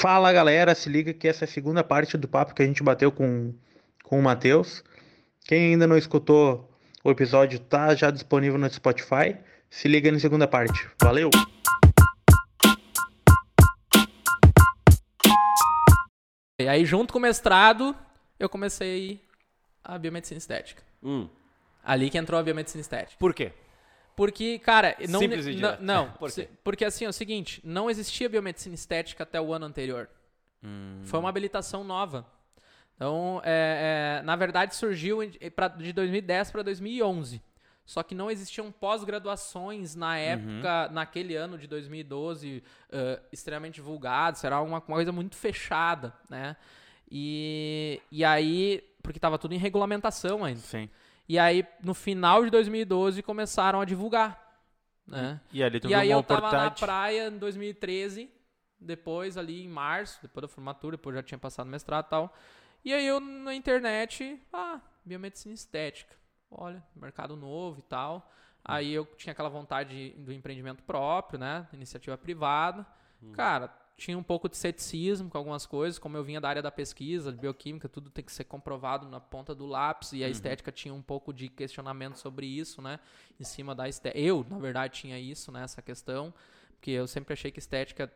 Fala galera, se liga que essa é a segunda parte do papo que a gente bateu com, com o Matheus. Quem ainda não escutou o episódio tá já disponível no Spotify. Se liga na segunda parte. Valeu! E aí, junto com o mestrado, eu comecei a biomedicina estética. Hum. Ali que entrou a biomedicina estética. Por quê? Porque, cara, não. Simples e não, direto. não Por quê? porque assim, é o seguinte, não existia biomedicina estética até o ano anterior. Hum. Foi uma habilitação nova. Então, é, é, na verdade, surgiu pra- de 2010 para 2011. Só que não existiam pós-graduações na época, naquele ano de 2012, eh, extremamente divulgados. Era uma, uma coisa muito fechada, né? E, e aí, porque estava tudo em regulamentação ainda. Sim. E aí, no final de 2012, começaram a divulgar, né? E ali tu E aí eu tava na praia em 2013, depois ali em março, depois da formatura, depois já tinha passado mestrado e tal. E aí eu na internet, ah, biomedicina estética. Olha, mercado novo e tal. Aí eu tinha aquela vontade do empreendimento próprio, né? Iniciativa privada. Cara, tinha um pouco de ceticismo com algumas coisas, como eu vinha da área da pesquisa, de bioquímica, tudo tem que ser comprovado na ponta do lápis, e a estética tinha um pouco de questionamento sobre isso, né? Em cima da estética. Eu, na verdade, tinha isso, né? Essa questão, porque eu sempre achei que estética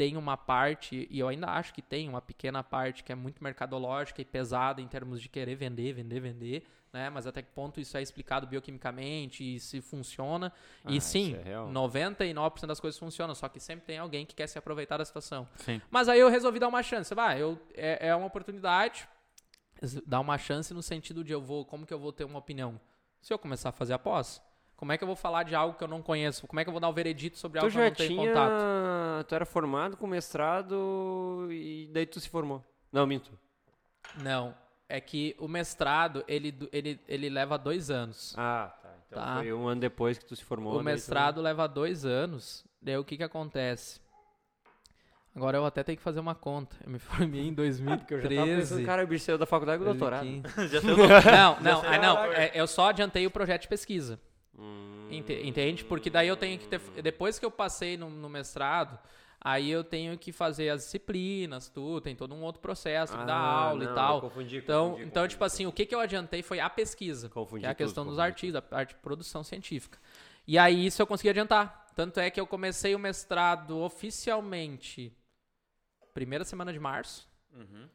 tem uma parte, e eu ainda acho que tem uma pequena parte que é muito mercadológica e pesada em termos de querer vender, vender, vender, né? Mas até que ponto isso é explicado bioquimicamente e se funciona. Ah, e sim, é real. 99% das coisas funcionam, só que sempre tem alguém que quer se aproveitar da situação. Sim. Mas aí eu resolvi dar uma chance. Vai, eu, é, é uma oportunidade, dar uma chance no sentido de eu vou, como que eu vou ter uma opinião? Se eu começar a fazer a pós, como é que eu vou falar de algo que eu não conheço? Como é que eu vou dar o veredito sobre Tu algo que eu não tenho tinha... contato? Tu era formado com mestrado e daí tu se formou. Não, minto. Não, é que o mestrado, ele, ele, ele leva dois anos. Ah, tá. Então Tá. foi um ano depois que tu se formou. O daí tu- mestrado leva dois anos. Daí o que que acontece? Agora eu até tenho que fazer uma conta. Eu me formei em Porque eu já tava pensando, 2013. cara, o bicho saiu da faculdade com doutorado. 2015. Já saiu Não, não, ah, não. é- eu só adiantei o projeto de pesquisa. Hum, Ente- Entende? Porque daí eu tenho que ter. Depois que eu passei no, no mestrado, aí eu tenho que fazer as disciplinas, tudo, tem todo um outro processo Ah, aula não, e tal. confundi, Então, confundi, então confundi. tipo assim, o que, que eu adiantei foi a pesquisa. Confundi que é a tudo, questão dos confundi artigos, a parte de produção científica. E aí isso eu consegui adiantar. Tanto é que eu comecei o mestrado oficialmente primeira semana de março. Uhum.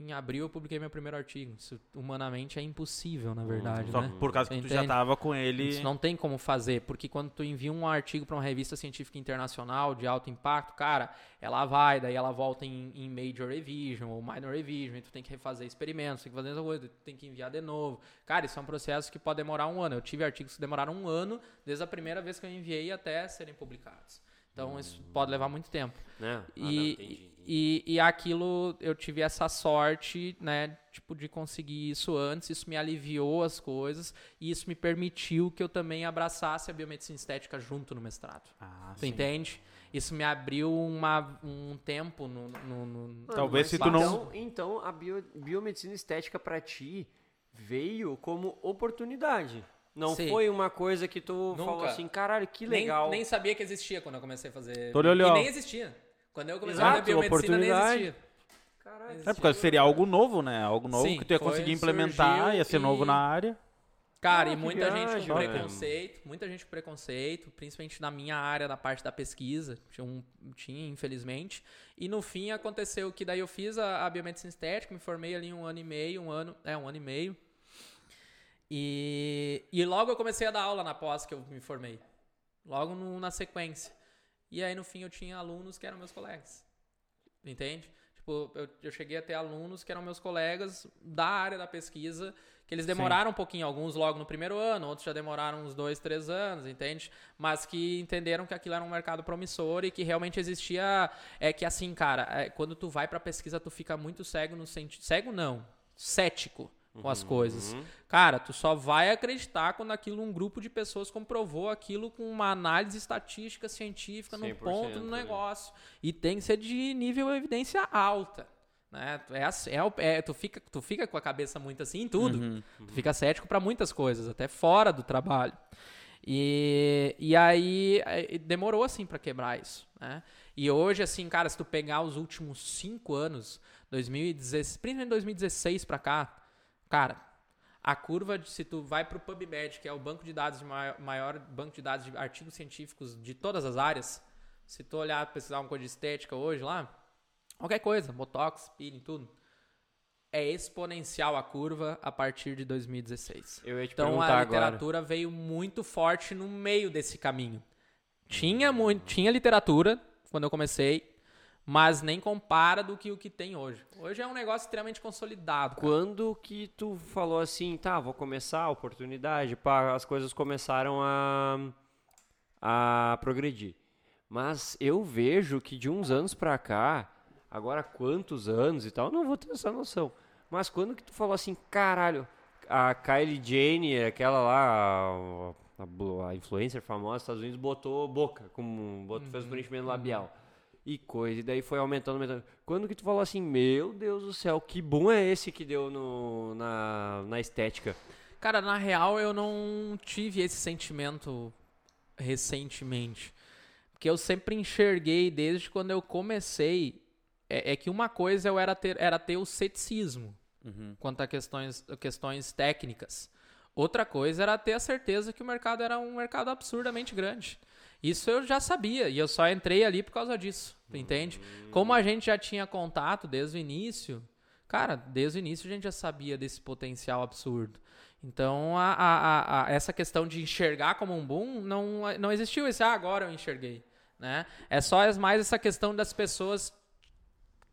Em abril eu publiquei meu primeiro artigo. Isso humanamente é impossível, na verdade, Só né? por causa que tu já Entende? tava com ele. Isso não tem como fazer, porque quando tu envia um artigo para uma revista científica internacional de alto impacto, cara, ela vai, daí ela volta em, em major revision ou minor revision, e tu tem que refazer experimentos, tem que fazer essa coisa, tu tem que enviar de novo. Cara, isso é um processo que pode demorar um ano. Eu tive artigos que demoraram um ano desde a primeira vez que eu enviei até serem publicados. Então isso pode levar muito tempo. Né? Ah, não, E, entendi. E, e aquilo, eu tive essa sorte, né, tipo, de conseguir isso antes, isso me aliviou as coisas, e isso me permitiu que eu também abraçasse a biomedicina estética junto no mestrado. Ah, Tu sim. entende? Isso me abriu uma, um tempo no... no- no- Mano, Talvez se tu não- Então, então a bio- biomedicina estética pra ti veio como oportunidade. Não Sim. foi uma coisa que tu Nunca. falou assim, caralho, que nem, legal. nem sabia que existia quando eu comecei a fazer... Tô e nem existia. Quando eu comecei Exato, a fazer biomedicina, nem existia. Caralho. É porque seria algo novo, né? Algo novo Sim, que tu ia foi, conseguir implementar, ia ser novo e- na área. Cara, Ah, e muita gente viagem, com preconceito, muita gente com preconceito, principalmente na minha área, na parte da pesquisa, tinha, um- tinha, infelizmente. E no fim aconteceu que daí eu fiz a, a biomedicina estética, me formei ali um ano e meio, um ano, é, um ano e meio. E, e logo eu comecei a dar aula na pós que eu me formei. Logo no- na sequência. E aí no fim eu tinha alunos que eram meus colegas. Entende? Tipo, eu, eu cheguei a ter alunos que eram meus colegas da área da pesquisa, que eles demoraram um pouquinho, alguns logo no primeiro ano, outros já demoraram uns dois, três anos, entende? Mas que entenderam que aquilo era um mercado promissor e que realmente existia. É que assim, cara, é, quando tu vai pra pesquisa, tu fica muito cego no sentido. Cego não, cético com as coisas. Cara, tu só vai acreditar quando aquilo um grupo de pessoas comprovou aquilo com uma análise estatística científica no 100%, ponto do negócio. E tem que ser de nível evidência alta. Né? Tu, é, é é- tu, fica, tu fica com a cabeça muito assim em tudo. Tu fica cético para muitas coisas, até fora do trabalho. E, e aí demorou assim pra quebrar isso, né? E hoje, assim, cara, se tu pegar os últimos cinco anos, 2016, principalmente 2016 pra cá, cara, a curva, de, se tu vai pro PubMed, que é o banco de dados de maior, maior banco de dados de artigos científicos de todas as áreas, se tu olhar, pesquisar uma coisa de estética hoje lá, qualquer coisa, botox, peeling, tudo, é exponencial a curva a partir de 2016. Eu ia te Então a agora. literatura veio muito forte no meio desse caminho. Tinha muito, tinha literatura quando eu comecei, mas nem compara do que o que tem hoje. Hoje é um negócio extremamente consolidado. cara. Quando que tu falou assim, tá, vou começar a oportunidade, pá, as coisas começaram a, a progredir. Mas eu vejo que de uns anos pra cá, agora quantos anos e tal, não vou ter essa noção. Mas quando que tu falou assim, caralho, a Kylie Jenner, aquela lá, a, a influencer famosa dos Estados Unidos, botou boca, como botou, fez o preenchimento labial. E coisa, e daí foi aumentando, aumentando. Quando que tu falou assim, meu Deus do céu, que bom é esse que deu no, na, na estética? Cara, na real eu não tive esse sentimento recentemente. Porque eu sempre enxerguei desde quando eu comecei. É, é que uma coisa eu era ter, era ter o ceticismo quanto a questões, a questões técnicas. Outra coisa era ter a certeza que o mercado era um mercado absurdamente grande. Isso eu já sabia e eu só entrei ali por causa disso, entende? Como a gente já tinha contato desde o início, cara, desde o início a gente já sabia desse potencial absurdo. Então, a- a- a- essa questão de enxergar como um boom não, não existiu esse, ah, agora eu enxerguei. Né? É só mais essa questão das pessoas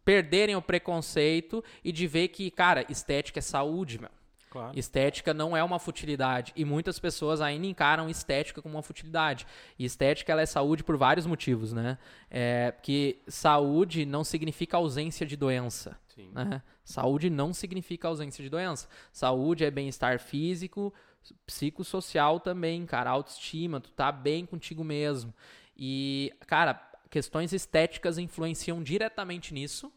perderem o preconceito e de ver que, cara, estética é saúde, meu. Claro. Estética não é uma futilidade. E muitas pessoas ainda encaram estética como uma futilidade. E estética ela é saúde por vários motivos, né? É, porque saúde não significa ausência de doença. Né? Saúde não significa ausência de doença. Saúde é bem-estar físico, psicossocial também, cara. Autoestima, tu tá bem contigo mesmo. E, cara, questões estéticas influenciam diretamente nisso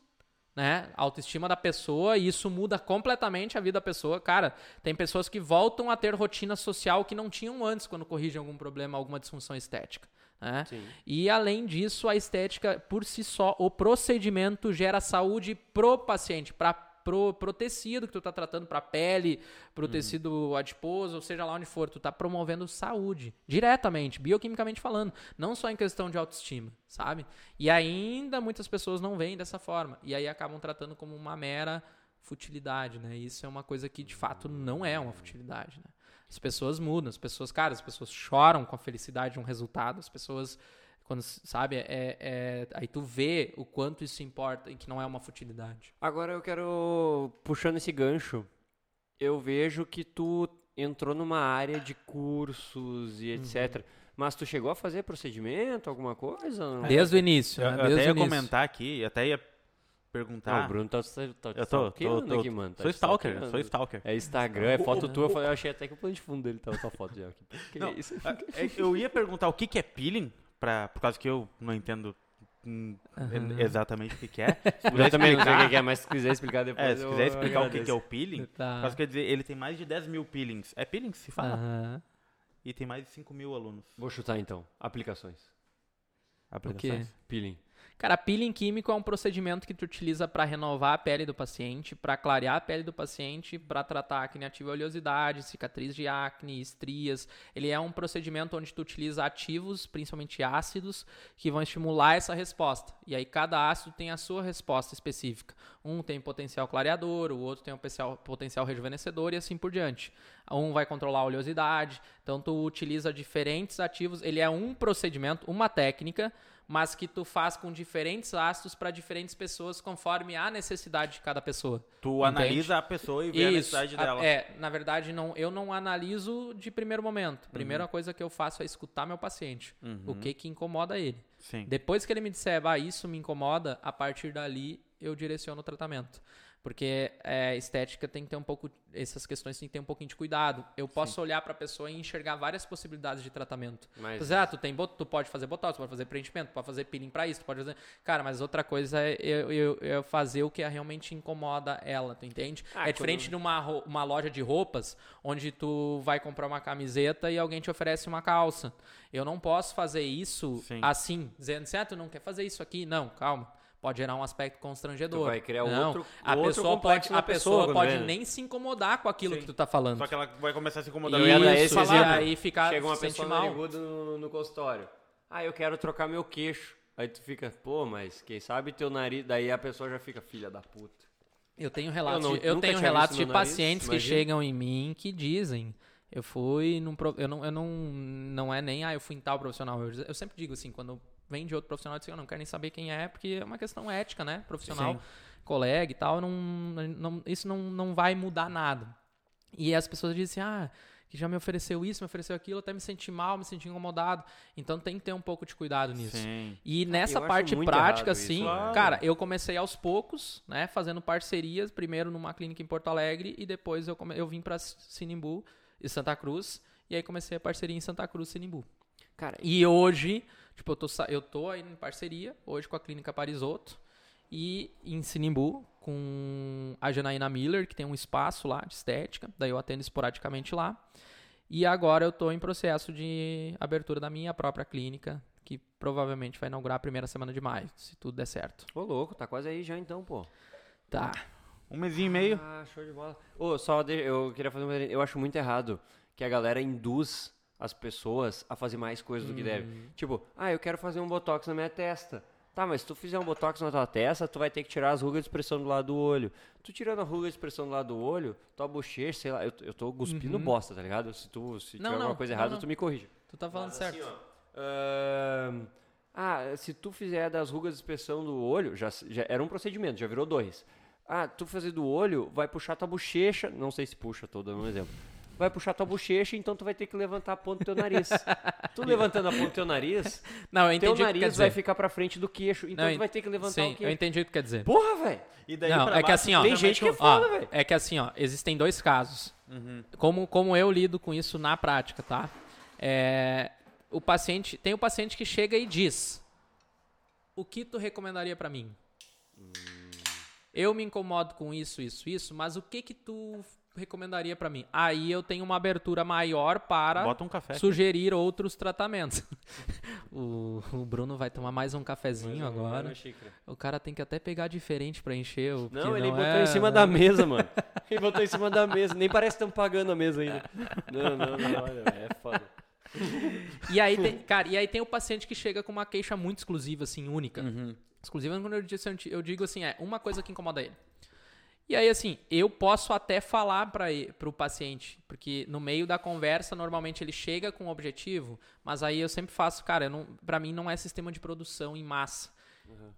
né? A autoestima da pessoa e isso muda completamente a vida da pessoa. Cara, tem pessoas que voltam a ter rotina social que não tinham antes quando corrigem algum problema, alguma disfunção estética. Né? E além disso, a estética por si só, o procedimento gera saúde pro paciente, para pro, pro tecido que tu tá tratando, pra pele, pro tecido adiposo, ou seja lá onde for, tu tá promovendo saúde, diretamente, bioquimicamente falando, não só em questão de autoestima, sabe? E ainda muitas pessoas não veem dessa forma, e aí acabam tratando como uma mera futilidade, né? Isso é uma coisa que de fato não é uma futilidade, né? As pessoas mudam, as pessoas, cara, as pessoas choram com a felicidade de um resultado, as pessoas quando sabe é, é- aí tu vê o quanto isso importa e que não é uma futilidade. Agora eu quero, puxando esse gancho, eu vejo que tu entrou numa área de cursos e etc. Mas tu chegou a fazer procedimento, alguma coisa? Não? Desde o início, Eu, né? eu Desde até o ia início. comentar aqui, até ia Não, perguntar. o Bruno tá, tá, tá eu tô, tô, tô- aqui, mano. tá sou stalker, sou stalker. É Instagram, é foto tua. Eu, falei, eu achei até que o plano de fundo dele tava tua foto já. aqui. Que Não, isso? Ah, é, Eu ia perguntar o que, que é peeling, pra, por causa que eu não entendo hum, Aham. exatamente o que, que é. Se Eu também não sei o que que é, mas se quiser explicar depois. É, se eu quiser explicar o que, que é o peeling, Tá. por causa que quer dizer, ele tem mais de 10 mil peelings. É peeling que se fala? Aham. E tem mais de 5 mil alunos. Vou chutar então. Aplicações. Aplicações. Peeling. Cara, peeling químico é um procedimento que tu utiliza para renovar a pele do paciente, para clarear a pele do paciente, para tratar acne ativa e oleosidade, cicatriz de acne, estrias. Ele é um procedimento onde tu utiliza ativos, principalmente ácidos, que vão estimular essa resposta. E aí cada ácido tem a sua resposta específica. Um tem potencial clareador, o outro tem um potencial, potencial rejuvenescedor e assim por diante. Um vai controlar a oleosidade, então tu utiliza diferentes ativos. Ele é um procedimento, uma técnica, mas que tu faz com diferentes ácidos para diferentes pessoas conforme a necessidade de cada pessoa. Tu Entende? analisa a pessoa e vê a necessidade dela. É, na verdade, não, eu não analiso de primeiro momento. A primeira Uhum. coisa que eu faço é escutar meu paciente. O que que incomoda ele. Sim. Depois que ele me disser, ah, isso me incomoda, a partir dali eu direciono o tratamento. Porque é, estética tem que ter um pouco. Essas questões tem que ter um pouquinho de cuidado. Eu posso olhar pra pessoa e enxergar várias possibilidades de tratamento. Mas- Mas, ah, tu, tem, tu pode fazer botox, tu pode fazer preenchimento, tu pode fazer peeling pra isso, tu pode fazer. Cara, mas outra coisa é eu, eu- eu fazer o que realmente incomoda ela, tu entende? Ah, é diferente quando- de uma, uma loja de roupas, onde tu vai comprar uma camiseta e alguém te oferece uma calça. Eu não posso fazer isso Sim. assim, dizendo assim, ah, tu não quer fazer isso aqui? Não, calma. Pode gerar um aspecto constrangedor. Tu vai criar não, outro- a outro pessoa pode, na a pessoa pessoa, pode né? nem se incomodar com aquilo Sim. que tu tá falando. Só que ela vai começar a se incomodar. Isso, esse e aí fica, Chega uma se pessoa mal. no, no consultório. Ah, eu quero trocar meu queixo. Aí tu fica, pô, mas quem sabe teu nariz. Daí a pessoa já fica, filha da puta. Eu tenho relatos, Eu não- de, eu tenho relatos de nariz, pacientes que imagina. chegam em mim que dizem, eu fui num pro- eu não eu não não é nem ah, eu fui em tal profissional. Eu, eu sempre digo assim, quando vem de outro profissional, eu digo, eu não quero nem saber quem é, porque é uma questão ética, né? Profissional, Sim. colega e tal, não, não- isso não, não vai mudar nada. E as pessoas dizem, ah, que já me ofereceu isso, me ofereceu aquilo, até me senti mal, me senti incomodado. Então tem que ter um pouco de cuidado nisso. Sim. E nessa eu parte prática, assim, claro. cara, eu comecei aos poucos, né, fazendo parcerias, primeiro numa clínica em Porto Alegre e depois eu, come- eu vim pra Sinimbu e Santa Cruz, e aí comecei a parceria em Santa Cruz, Sinimbu. Cara, E hoje, tipo, eu tô, eu tô aí em parceria, hoje com a clínica Parisoto e em Sinimbu com a Janaína Miller, que tem um espaço lá de estética, daí eu atendo esporadicamente lá. E agora eu tô em processo de abertura da minha própria clínica, que provavelmente vai inaugurar a primeira semana de maio, se tudo der certo. ô louco, tá quase aí já então, pô. Tá. Um mesinho e meio. Ah, show de bola. Ô, só de- eu queria fazer um. Eu acho muito errado que a galera induz as pessoas a fazer mais coisas do que deve. Tipo, ah, eu quero fazer um botox na minha testa. Tá, mas se tu fizer um botox na tua testa, tu vai ter que tirar as rugas de expressão do lado do olho. Tu tirando a ruga de expressão do lado do olho, tua bochecha, sei lá, eu, eu tô cuspindo bosta, tá ligado? Se tu se Não, tiver alguma não, coisa não, errada, tu me corrige. Tu tá falando Mas certo. assim, ó, ahn, ah, se tu fizer das rugas de expressão do olho, já, já era um procedimento, já virou dois. Ah, tu fazer do olho, vai puxar tua bochecha, não sei se puxa, tô dando um exemplo. Vai puxar tua bochecha, então tu vai ter que levantar a ponta do teu nariz. tu levantando a ponta do teu nariz, Não, eu teu que nariz vai ficar pra frente do queixo, então Não, tu vai ter que levantar Sim, o eu queixo. entendi o que quer dizer. Porra, velho! E daí Não, pra é que baixo, assim, ó. Tem gente que é foda, velho. É que assim, ó, existem dois casos. Uhum. Como, como eu lido com isso na prática, tá? É, o paciente, tem o paciente que chega e diz: "O que tu recomendaria pra mim?" Eu me incomodo com isso, isso, isso, mas o que que tu recomendaria pra mim? Aí eu tenho uma abertura maior para um café. sugerir outros tratamentos. o, o Bruno vai tomar mais um cafezinho Mais um- agora. O cara tem que até pegar diferente pra encher. o- Não, ele botou é- em cima da mesa, mano. Ele botou em cima da mesa. Nem parece que estão pagando a mesa ainda. Não, não, não, olha, é foda. E aí tem, cara, e aí tem o paciente que chega com uma queixa muito exclusiva, assim, única. Uhum. Exclusiva quando eu digo, assim, eu digo assim, é uma coisa que incomoda ele. E aí, assim, eu posso até falar para o paciente, porque no meio da conversa, normalmente ele chega com um objetivo, mas aí eu sempre faço, cara, pra mim não é sistema de produção em massa.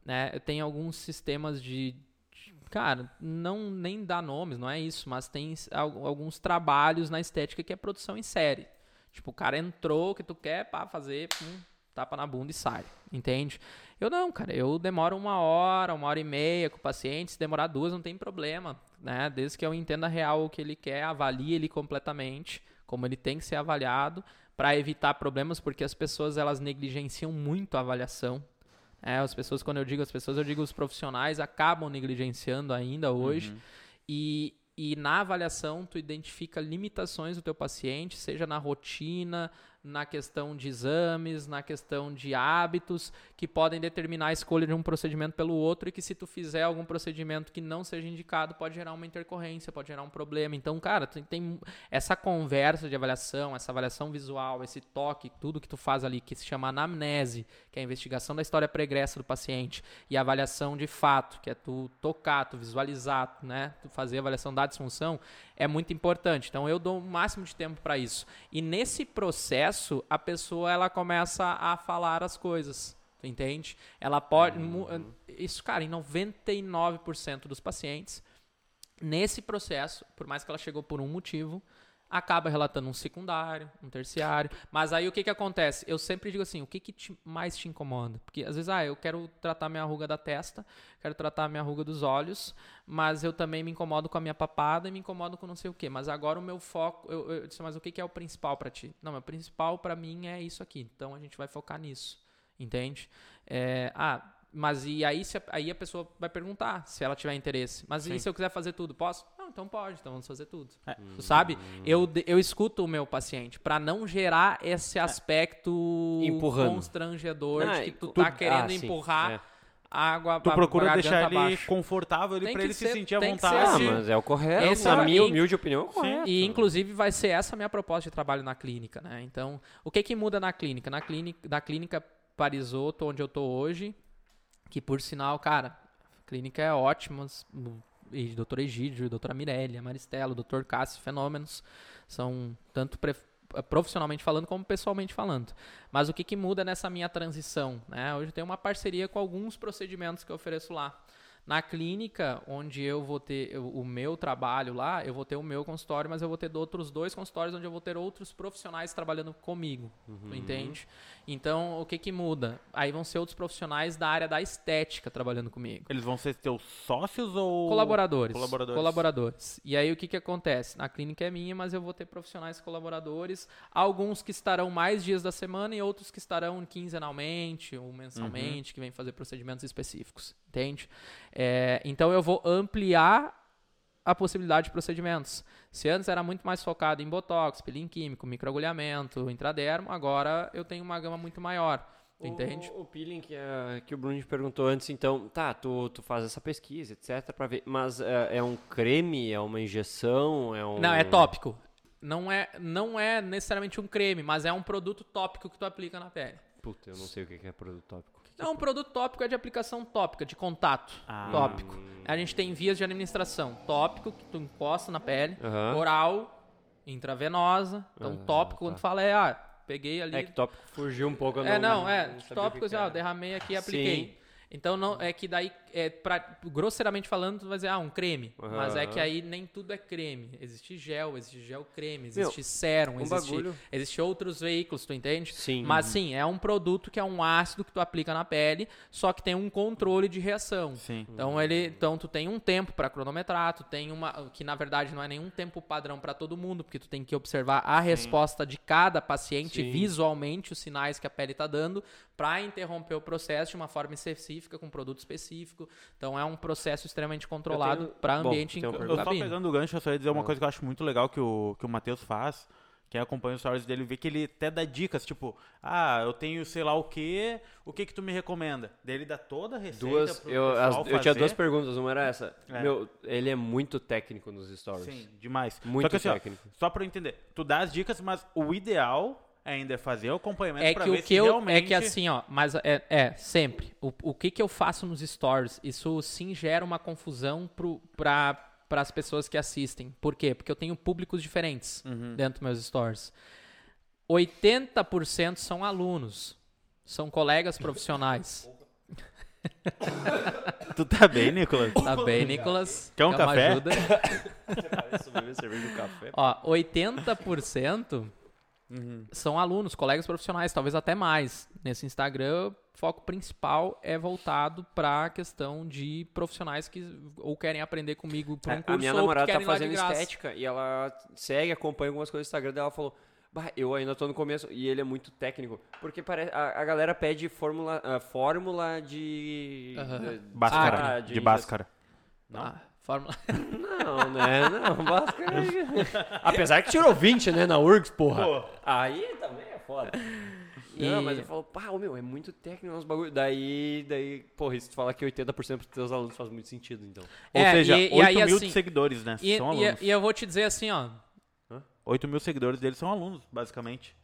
Né? Eu tenho alguns sistemas de. de- Cara, não nem dá nomes, não é isso, mas tem alguns trabalhos na estética que é produção em série. Tipo, o cara entrou, o que tu quer, pá, fazer, pum, tapa na bunda e sai. Entende? Eu não, cara. Eu demoro uma hora, uma hora e meia com o paciente. Se demorar duas, não tem problema. Né? Desde que eu entenda real o que ele quer, avalie ele completamente, como ele tem que ser avaliado, para evitar problemas, porque as pessoas elas negligenciam muito a avaliação. É, as pessoas, quando eu digo as pessoas, eu digo os profissionais acabam negligenciando ainda hoje. E, e na avaliação, tu identifica limitações do teu paciente, seja na rotina, na questão de exames, na questão de hábitos, que podem determinar a escolha de um procedimento pelo outro e que se tu fizer algum procedimento que não seja indicado, pode gerar uma intercorrência, pode gerar um problema. Então, cara, tem, tem essa conversa de avaliação, essa avaliação visual, esse toque, tudo que tu faz ali, que se chama anamnese, que é a investigação da história pregressa do paciente, e a avaliação de fato, que é tu tocar, tu visualizar, né, tu fazer a avaliação da disfunção, é muito importante. Então eu dou o máximo de tempo para isso. E nesse processo, a pessoa ela começa a falar as coisas. Tu entende? Ela pode. mu- Isso, cara, em 99% dos pacientes, nesse processo, por mais que ela chegou por um motivo, acaba relatando um secundário, um terciário. Mas aí o que que acontece? Eu sempre digo assim, o que que te- mais te incomoda? Porque às vezes, ah, eu quero tratar minha ruga da testa, quero tratar minha ruga dos olhos, mas eu também me incomodo com a minha papada e me incomodo com não sei o quê. Mas agora o meu foco, eu, eu disse, mas o que que é o principal pra ti? Não, o principal pra mim é isso aqui. Então a gente vai focar nisso, entende? É, ah, mas e aí, se a, aí a pessoa vai perguntar se ela tiver interesse. Mas Sim. e se eu quiser fazer tudo? Posso? Então pode, então vamos fazer tudo. É. Tu sabe? Eu, eu escuto o meu paciente pra não gerar esse aspecto Empurrando. constrangedor Ah, de que tu, tu- tá querendo ah, sim, empurrar é. água Tu pra- procura deixar ele abaixo. confortável ali Tem pra ele se ser- sentir à ser vontade. Ah, assim. mas é o correto. Esse Na é- minha humilde opinião, é o correto. E inclusive vai ser essa a minha proposta de trabalho na clínica, né? Então, o que que muda na clínica? Na clínica, na clínica Parisoto, onde eu tô hoje, que por sinal, cara, a clínica é ótima, e doutor Egídio, doutora Mirella, Maristela, doutor Cássio, fenômenos, são tanto pre- profissionalmente falando como pessoalmente falando. Mas o que que muda nessa minha transição, né? Hoje eu tenho uma parceria com alguns procedimentos que eu ofereço lá. Na clínica, onde eu vou ter eu- o meu trabalho lá, eu vou ter o meu consultório, mas eu vou ter outros dois consultórios onde eu vou ter outros profissionais trabalhando comigo. Tu entende? Então, o que que muda? Aí vão ser outros profissionais da área da estética trabalhando comigo. Eles vão ser teus sócios ou. Colaboradores. Colaboradores. Colaboradores. E aí o que que acontece? Na clínica é minha, mas eu vou ter profissionais colaboradores, alguns que estarão mais dias da semana e outros que estarão quinzenalmente ou mensalmente, que vêm fazer procedimentos específicos. Entende? É, então eu vou ampliar a possibilidade de procedimentos. Se antes era muito mais focado em botox, peeling químico, microagulhamento, intradermo, agora eu tenho uma gama muito maior. Tu entende? O, o peeling que, a- que o Bruno te perguntou antes, então, tá, tu, tu faz essa pesquisa, etc, pra ver, mas é, é um creme, é uma injeção, é um... Não, é tópico. Não é, não é necessariamente um creme, mas é um produto tópico que tu aplica na pele. Puta, eu não sei o que que é produto tópico. Não, um produto tópico é de aplicação tópica, de contato. Ah. Tópico. A gente tem vias de administração. Tópico, que tu encosta na pele. Aham. Oral, intravenosa. Então, Ah, tópico, tá. quando tu fala é, ah, peguei ali. É que tópico fugiu um pouco, É, não, não é. não sabia o tópicos, ah, era. derramei aqui e apliquei. Então, não, é que daí, é pra, grosseiramente falando, tu vai dizer, ah, um creme. Mas é que aí nem tudo é creme. Existe gel, existe gel creme, existe sérum, um existe, bagulho- existe outros veículos, tu entende? Sim. Mas sim, é um produto que é um ácido que tu aplica na pele, só que tem um controle de reação. Sim. Então ele, então tu tem um tempo para cronometrar, tu tem uma que na verdade não é nenhum tempo padrão para todo mundo, porque tu tem que observar a resposta de cada paciente Sim. visualmente os sinais que a pele tá dando para interromper o processo de uma forma específica com um produto específico. Então é um processo extremamente controlado tenho- para bom, ambiente em uma ca- Eu só pegando o gancho, eu só ia dizer uma coisa que eu acho muito legal que o, que o Matheus faz. Quem acompanha os stories dele vê que ele até dá dicas, tipo, ah, eu tenho sei lá o que, o que que tu me recomenda? Daí ele dá toda a receita Duas, pro eu, as- eu tinha duas perguntas, uma era essa. É. Meu, ele é muito técnico nos stories. Sim, demais. Muito só que assim, ó, técnico. só pra eu entender, tu dá as dicas, mas o ideal ainda é fazer o acompanhamento É que o que eu realmente... é que assim, ó, mas é, é sempre. O, o que que eu faço nos stories? Isso sim gera uma confusão pro, pra, para as pessoas que assistem. Por quê? Porque eu tenho públicos diferentes Uhum. dentro dos meus stories. 80% são alunos, são colegas profissionais. Tu tá bem, Nicolas? Tá bem, Nicolas? Quer um uma café? ajuda? cerveja café. Ó, 80% Uhum. são alunos, colegas profissionais, talvez até mais. Nesse Instagram, o foco principal é voltado para a questão de profissionais que ou querem aprender comigo por um curso É, a minha ou que namorada tá de fazendo estética e ela segue, acompanha algumas coisas do Instagram dela. Ela falou, bah, eu ainda tô no começo e ele é muito técnico. Porque parece, a, a galera pede fórmula, a fórmula de. Aham. de- Báscara, ah, de Báscara. Não? Ah, fórmula. Não, né? Não, Báscara. Apesar que tirou 20, né, na URGS, porra. Pô. Aí também é foda. Não, E- mas eu falo, pá, ô, meu, é muito técnico os bagulho. Daí, daí, porra, e se tu falar que 80% dos teus alunos faz muito sentido, então. Ou É, seja, e- e 8 aí, mil assim, seguidores, né? E, são e- alunos. e eu vou te dizer assim, ó. 8 mil seguidores deles são alunos, basicamente.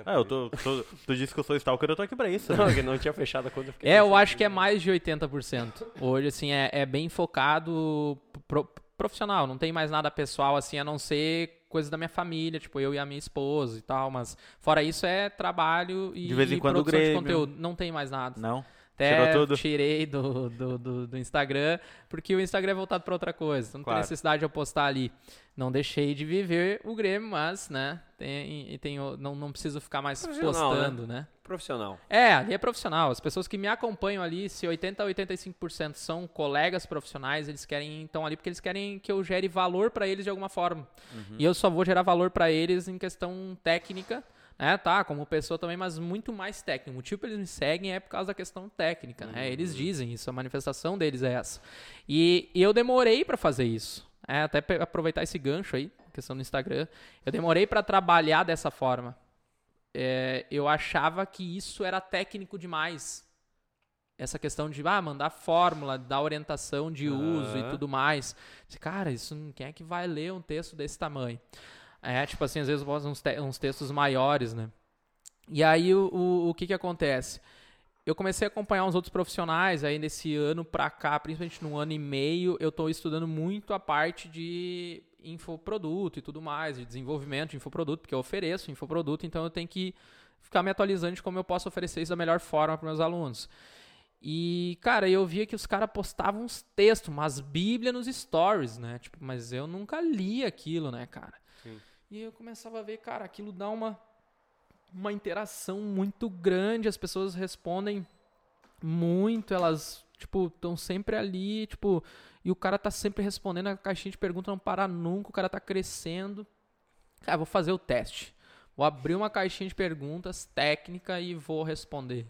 Instagram. Ah, eu tô, tô- Tu disse que eu sou stalker, eu tô aqui pra isso. Não, que não tinha fechado a conta. eu fiquei É, eu acho que é mais de 80%. Hoje, assim, é, é bem focado pro- profissional. Não tem mais nada pessoal, assim, a não ser coisas da minha família, tipo eu e a minha esposa e tal. Mas fora isso é trabalho e, De vez em e quando produção de Grêmio. conteúdo. Não tem mais nada. Não? Até Tirou tudo? tirei do, do, do, do Instagram, porque o Instagram é voltado para outra coisa. Então não Claro. tem necessidade de eu postar ali. Não deixei de viver o Grêmio, mas, né, tem, e tenho, não, não preciso ficar mais né? postando, né? Profissional. É, ali é profissional. As pessoas que me acompanham ali, se 80 a 85% são colegas profissionais, eles querem estão ali porque eles querem que eu gere valor para eles de alguma forma. E eu só vou gerar valor para eles em questão técnica, né? Tá, como pessoa também, mas muito mais técnico. O motivo que eles me seguem é por causa da questão técnica, né? Eles dizem isso, a manifestação deles é essa. E, e eu demorei para fazer isso. É, até aproveitar esse gancho aí, questão do Instagram. Eu demorei para trabalhar dessa forma é, eu achava que isso era técnico demais. Essa questão de ah, mandar fórmula, dar orientação de uso e Aham. tudo mais. Cara, isso quem é que vai ler um texto desse tamanho? É, tipo assim, às vezes eu posto uns, te- uns textos maiores, né? E aí o, o, o que que acontece? Eu comecei a acompanhar uns outros profissionais aí nesse ano pra cá, principalmente num ano e meio, eu tô estudando muito a parte de infoproduto e tudo mais, de desenvolvimento de infoproduto, porque eu ofereço infoproduto, então eu tenho que ficar me atualizando de como eu posso oferecer isso da melhor forma para meus alunos. E, cara, eu via que os caras postavam uns textos, umas bíblias nos stories, né? Tipo, mas eu nunca li aquilo, né, cara? E eu começava a ver, cara, aquilo dá uma, uma interação muito grande, as pessoas respondem muito, elas, tipo, estão sempre ali, tipo, e o cara tá sempre respondendo, a caixinha de perguntas não para nunca, o cara tá crescendo. Cara, vou fazer o teste. Vou abrir uma caixinha de perguntas técnica e vou responder.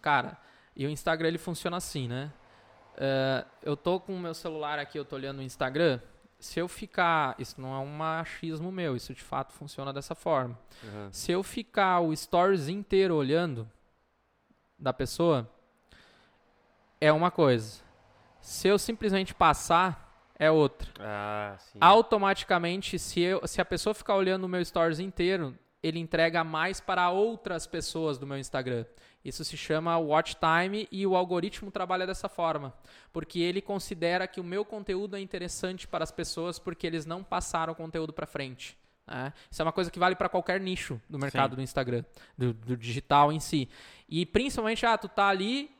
Cara, e o Instagram ele funciona assim, né? Eh, eu tô com o meu celular aqui, eu tô olhando o Instagram. Se eu ficar. Isso não é um machismo meu, isso de fato funciona dessa forma. Aham. Se eu ficar o stories inteiro olhando da pessoa, é uma coisa. Se eu simplesmente passar, é outra. Ah. Automaticamente, se, eu, se a pessoa ficar olhando o meu stories inteiro, ele entrega mais para outras pessoas do meu Instagram. Isso se chama watch time e o algoritmo trabalha dessa forma, porque ele considera que o meu conteúdo é interessante para as pessoas porque eles não passaram o conteúdo para frente. né? Isso é uma coisa que vale para qualquer nicho do mercado do Instagram, do, do digital em si. E principalmente, ah, tu tá ali,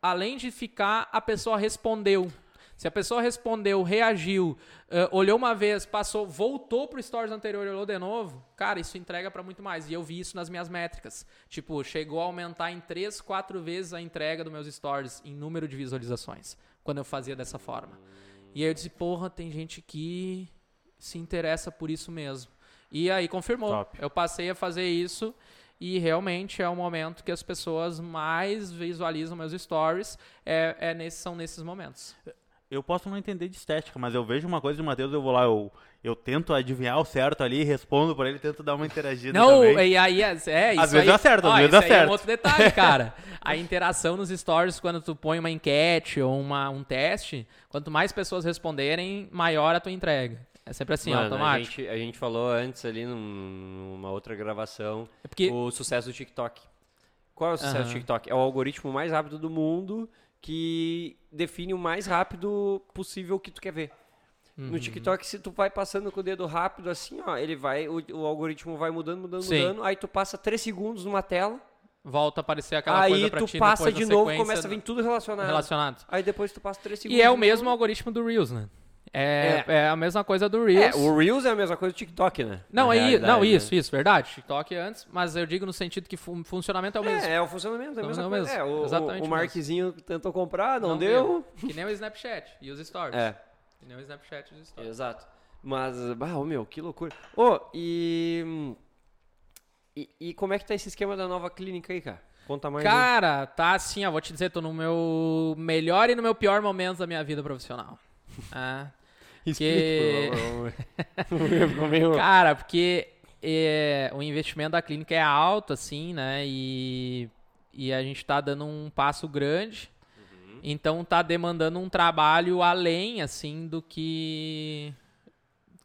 além de ficar, a pessoa respondeu. Se a pessoa respondeu, reagiu, eh, olhou uma vez, passou, voltou pro stories anterior e olhou de novo, cara, isso entrega para muito mais. E eu vi isso nas minhas métricas. Tipo, chegou a aumentar em 3, 4 vezes a entrega dos meus stories em número de visualizações, quando eu fazia dessa forma. E aí eu disse, porra, tem gente que se interessa por isso mesmo. E aí confirmou. Top. Eu passei a fazer isso e realmente é o momento que as pessoas mais visualizam meus stories, é, é nesse, são nesses momentos. Eu posso não entender de estética, mas eu vejo uma coisa do Matheus, eu vou lá, eu, eu tento adivinhar o certo ali, respondo pra ele, tento dar uma interagida Não, também. e aí, é, é isso Às vezes aí, acerta, às ó, vezes isso aí É acerta. um outro detalhe, cara. A interação nos stories, quando tu põe uma enquete ou uma, um teste, quanto mais pessoas responderem, maior a tua entrega. É sempre assim, Mano, a automático. gente, a gente falou antes ali num- numa outra gravação É porque o sucesso do TikTok. Qual é o sucesso do Aham. TikTok? É o algoritmo mais rápido do mundo que define o mais rápido possível o que tu quer ver. Uhum. No TikTok, se tu vai passando com o dedo rápido assim, ó, ele vai, o, o algoritmo vai mudando, mudando, Sim. mudando, aí tu passa 3 segundos numa tela, volta a aparecer aquela coisa aí pra tu ti passa depois de na novo, começa a vir tudo relacionado. relacionado. Aí depois tu passa 3 segundos. E é o de mesmo algoritmo do Reels, né? É, é. a mesma coisa do É, Reels. o Reels é a mesma coisa do TikTok, né? Não, aí, realidade, não, né? isso, isso, verdade. TikTok é antes, mas eu digo no sentido que o funcionamento é o mesmo. É, é o funcionamento, é a mesma não coisa. mesmo, É, o, exatamente o, o mesmo. Marquezinho tentou comprar, não, Não deu. Que nem o Snapchat e os stories. É, Que nem o Snapchat e os stories. exato. Mas, ah, meu, que loucura. Ô, e, e. E como é que tá esse esquema da nova clínica aí, cara? Conta mais. aí. Cara, tá assim, ó, vou te dizer, tô no meu melhor e no meu pior momento da minha vida profissional. Ah, Explica, por favor. Ficou meio- Cara, porque é, o investimento da clínica é alto, assim, né? E, e a gente tá dando um passo grande. Então tá demandando um trabalho além, assim, do que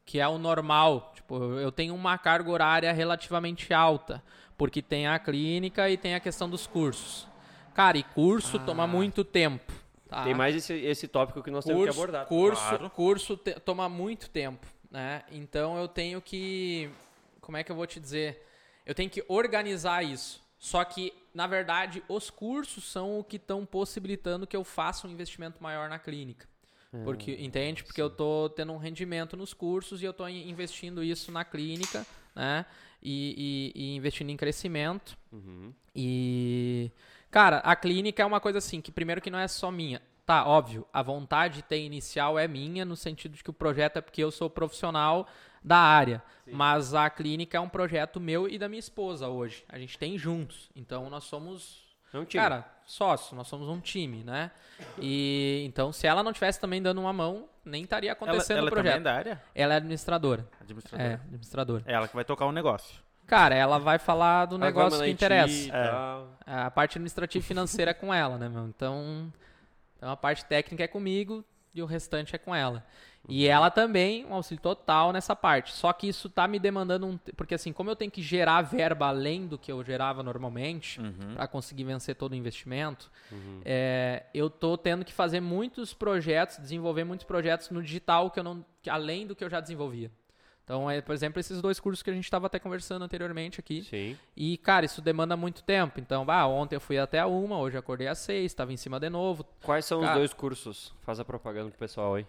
que é o normal. Tipo, eu tenho uma carga horária relativamente alta, porque tem a clínica e tem a questão dos cursos. Cara, e curso toma muito tempo. Tá? Tem mais esse, esse tópico que nós temos que curso, abordar. Curso, Claro. curso te- toma muito tempo, né? Então eu tenho que, como é que eu vou te dizer? Eu tenho que organizar isso. Só que, na verdade, os cursos são o que estão possibilitando que eu faça um investimento maior na clínica. Porque, entende? Porque eu tô tendo um rendimento nos cursos e eu tô in- investindo isso na clínica, né? E, e- e investindo em crescimento. Uhum. E, cara, a clínica é uma coisa assim, que primeiro que não é só minha. Tá, óbvio, a vontade de ter inicial é minha, no sentido de que o projeto é porque eu sou profissional da área. Mas a clínica é um projeto meu e da minha esposa hoje. A gente tem juntos. Então nós somos É um time. Cara, sócio, nós somos um time, né? E então, se ela não tivesse também dando uma mão, nem estaria Ela, acontecendo ela o projeto. também é da área? Ela é administradora. Administradora. É, administradora. É ela que vai tocar o negócio. Cara, ela vai falar do Ela negócio que interessa. É. tal. A parte administrativa e financeira é com ela, né, meu? Então, então, a parte técnica é comigo e o restante é com ela. E ela também, um auxílio total nessa parte. Só que isso tá me demandando um. Porque assim, como eu tenho que gerar verba além do que eu gerava normalmente, Uhum. para conseguir vencer todo o investimento, é, eu tô tendo que fazer muitos projetos, desenvolver muitos projetos no digital que eu não. que além do que eu já desenvolvia. Então, é, por exemplo, esses dois cursos que a gente estava até conversando anteriormente aqui. Sim. E, cara, isso demanda muito tempo. Então, ontem eu fui até a uma, hoje acordei às seis, estava em cima de novo. Quais são Cara- os dois cursos? Faz a propaganda pro pessoal aí.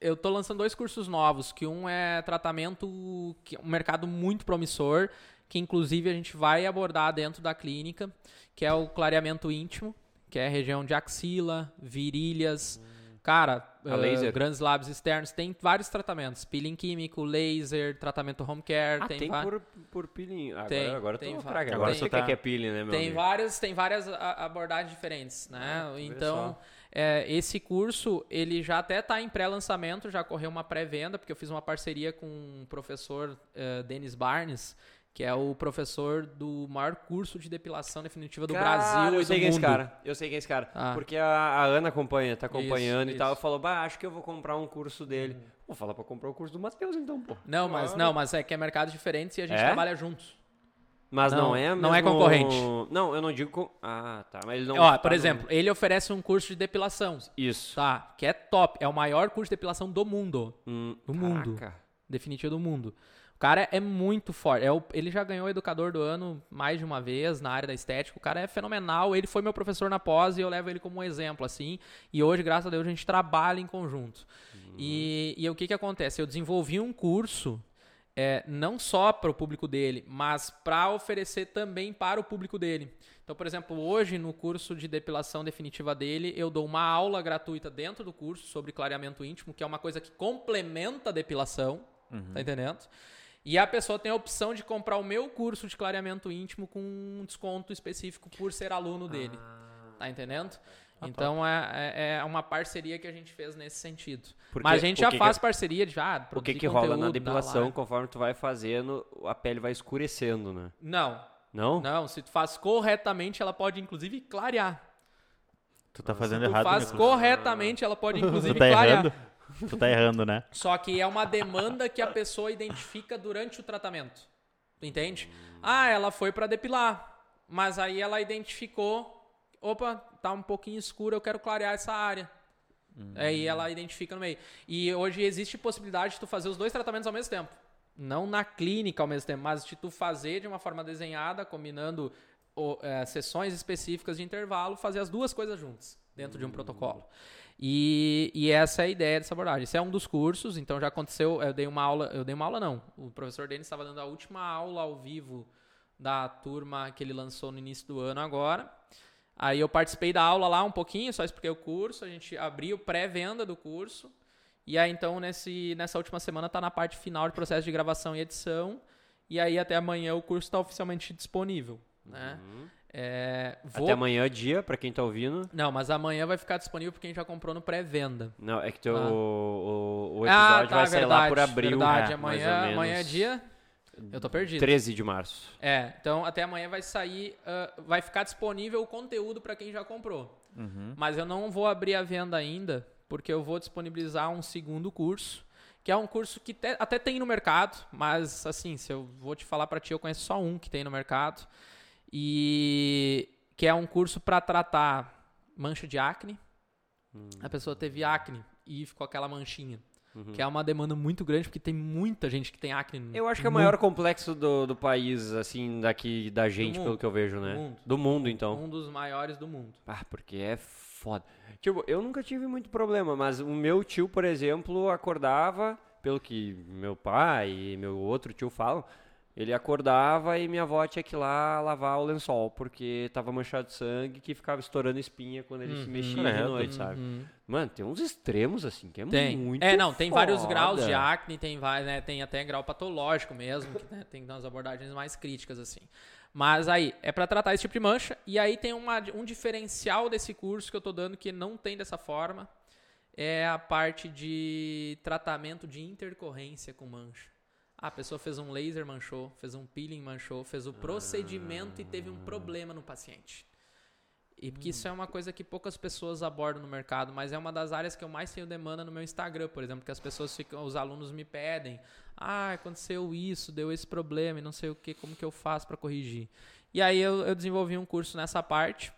Eu tô lançando dois cursos novos, que um é tratamento, que é um mercado muito promissor, que inclusive a gente vai abordar dentro da clínica, que é o clareamento íntimo, que é a região de axila, virilhas, cara, A laser? grandes lábios externos, tem vários tratamentos, peeling químico, laser, tratamento home care, Ah, tem, tem, va- por, por peeling. Agora, Tem, agora tem tem- Agora tem- você quer que é peeling, né, meu Tem amigo? várias, tem várias abordagens diferentes, né? olha então, é, esse curso, ele já até está em pré-lançamento, já correu uma pré-venda, porque eu fiz uma parceria com o professor eh, Denis Barnes, que é o professor do maior curso de depilação definitiva do Cara, Brasil eu e sei do quem é mundo. esse cara. Eu sei quem é esse cara. Ah. Porque a, a Ana acompanha, tá acompanhando Isso, e tal. Falou, bah, acho que eu vou comprar um curso dele. Vou falar pra comprar o curso do Matheus, então, pô. Não, mas Claro. não, mas é que é mercados diferentes e a gente É? trabalha juntos. Mas não, Não, é não é mesmo- concorrente. Não, eu não digo... Com... Ah, tá. Mas ele não... Ó, tá por no- exemplo, ele oferece um curso de depilação, Isso. tá? Que é top, é o maior curso de depilação do mundo. Hum, Do mundo. caraca. definitivo do mundo. O cara é muito forte. É o- ele já ganhou educador do ano mais de uma vez na área da estética. O cara é fenomenal. Ele foi meu professor na pós e eu levo ele como um exemplo, assim. E hoje, graças a Deus, a gente trabalha em conjunto. E, e o que que acontece? Eu desenvolvi um curso é, não só para o público dele, mas para oferecer também para o público dele. Então, por exemplo, hoje no curso de depilação definitiva dele, eu dou uma aula gratuita dentro do curso sobre clareamento íntimo, que é uma coisa que complementa a depilação, tá entendendo? E a pessoa tem a opção de comprar o meu curso de clareamento íntimo com um desconto específico por ser aluno dele, tá entendendo? Então é, é- é uma parceria que a gente fez nesse sentido. Porque Mas a gente já que faz que- parceria de ah, O que que rola na depilação, lá. conforme tu vai fazendo, a pele vai escurecendo, né? Não, Não? não. Se tu faz corretamente, ela pode inclusive clarear. Tu tá fazendo Se tu errado, faz Nicolas. corretamente, ela pode inclusive Tu tá clarear. errando? Tu tá errando, né? Só que é uma demanda que a pessoa identifica durante o tratamento. Tu entende? Ah, ela foi pra depilar, mas aí ela identificou, opa, tá um pouquinho escuro, eu quero clarear essa área. Aí ela identifica no meio. E hoje existe possibilidade de tu fazer os dois tratamentos ao mesmo tempo. Não na clínica ao mesmo tempo, mas de tu fazer de uma forma desenhada, combinando o- eh, sessões específicas de intervalo, fazer as duas coisas juntas, dentro de um protocolo. E, e essa é a ideia dessa abordagem. Esse é um dos cursos, então já aconteceu, eu dei uma aula, eu dei uma aula não, o professor Denis estava dando a última aula ao vivo da turma que ele lançou no início do ano agora. Aí eu participei da aula lá um pouquinho, só expliquei o curso, a gente abriu pré-venda do curso. E aí então nesse, nessa última semana tá na parte final de processo de gravação e edição. E aí até amanhã o curso está oficialmente disponível, né? É, vou... Até amanhã, dia, pra quem tá ouvindo. Não, mas amanhã vai ficar disponível porque a gente já comprou no pré-venda. Não, é que teu, Ah. o, o Ah, episódio tá, vai sair lá por abril. Verdade, mais amanhã, ou menos. amanhã é dia. Eu tô perdido. 13 de março. É, então até amanhã vai sair, ah, vai ficar disponível o conteúdo para quem já comprou. Mas eu não vou abrir a venda ainda, porque eu vou disponibilizar um segundo curso, que é um curso que te- até tem no mercado, mas assim, se eu vou te falar para ti, eu conheço só um que tem no mercado, e que é um curso para tratar mancha de acne. A pessoa teve acne e ficou aquela manchinha. que é uma demanda muito grande, porque tem muita gente que tem acne. no- Eu acho que é o maior complexo do, do país, assim, daqui da gente, mundo. pelo que eu vejo, né? Do mundo. Do mundo, então. Um dos maiores do mundo. Ah, porque é foda. Tipo, eu nunca tive muito problema, mas o meu tio, por exemplo, acordava, pelo que meu pai e meu outro tio falam, ele acordava e minha avó tinha que ir lá lavar o lençol, porque tava manchado de sangue que ficava estourando espinha quando ele se mexia de noite, sabe? Uhum. Mano, tem uns extremos, assim, que é Tem. muito é, não, tem vários foda. graus de acne, tem, vai- né, tem até grau patológico mesmo, que né, tem umas abordagens mais críticas, assim. Mas aí, é pra tratar esse tipo de mancha, e aí tem uma, um diferencial desse curso que eu tô dando que não tem dessa forma, é a parte de tratamento de intercorrência com mancha. Ah, a pessoa fez um laser, manchou, fez um peeling, manchou, fez o procedimento e teve um problema no paciente. E porque isso é uma coisa que poucas pessoas abordam no mercado, mas é uma das áreas que eu mais tenho demanda no meu Instagram, por exemplo, que as pessoas ficam, os alunos me pedem, ah, aconteceu isso, deu esse problema e não sei o que, como que eu faço para corrigir. E aí eu, eu desenvolvi um curso nessa parte,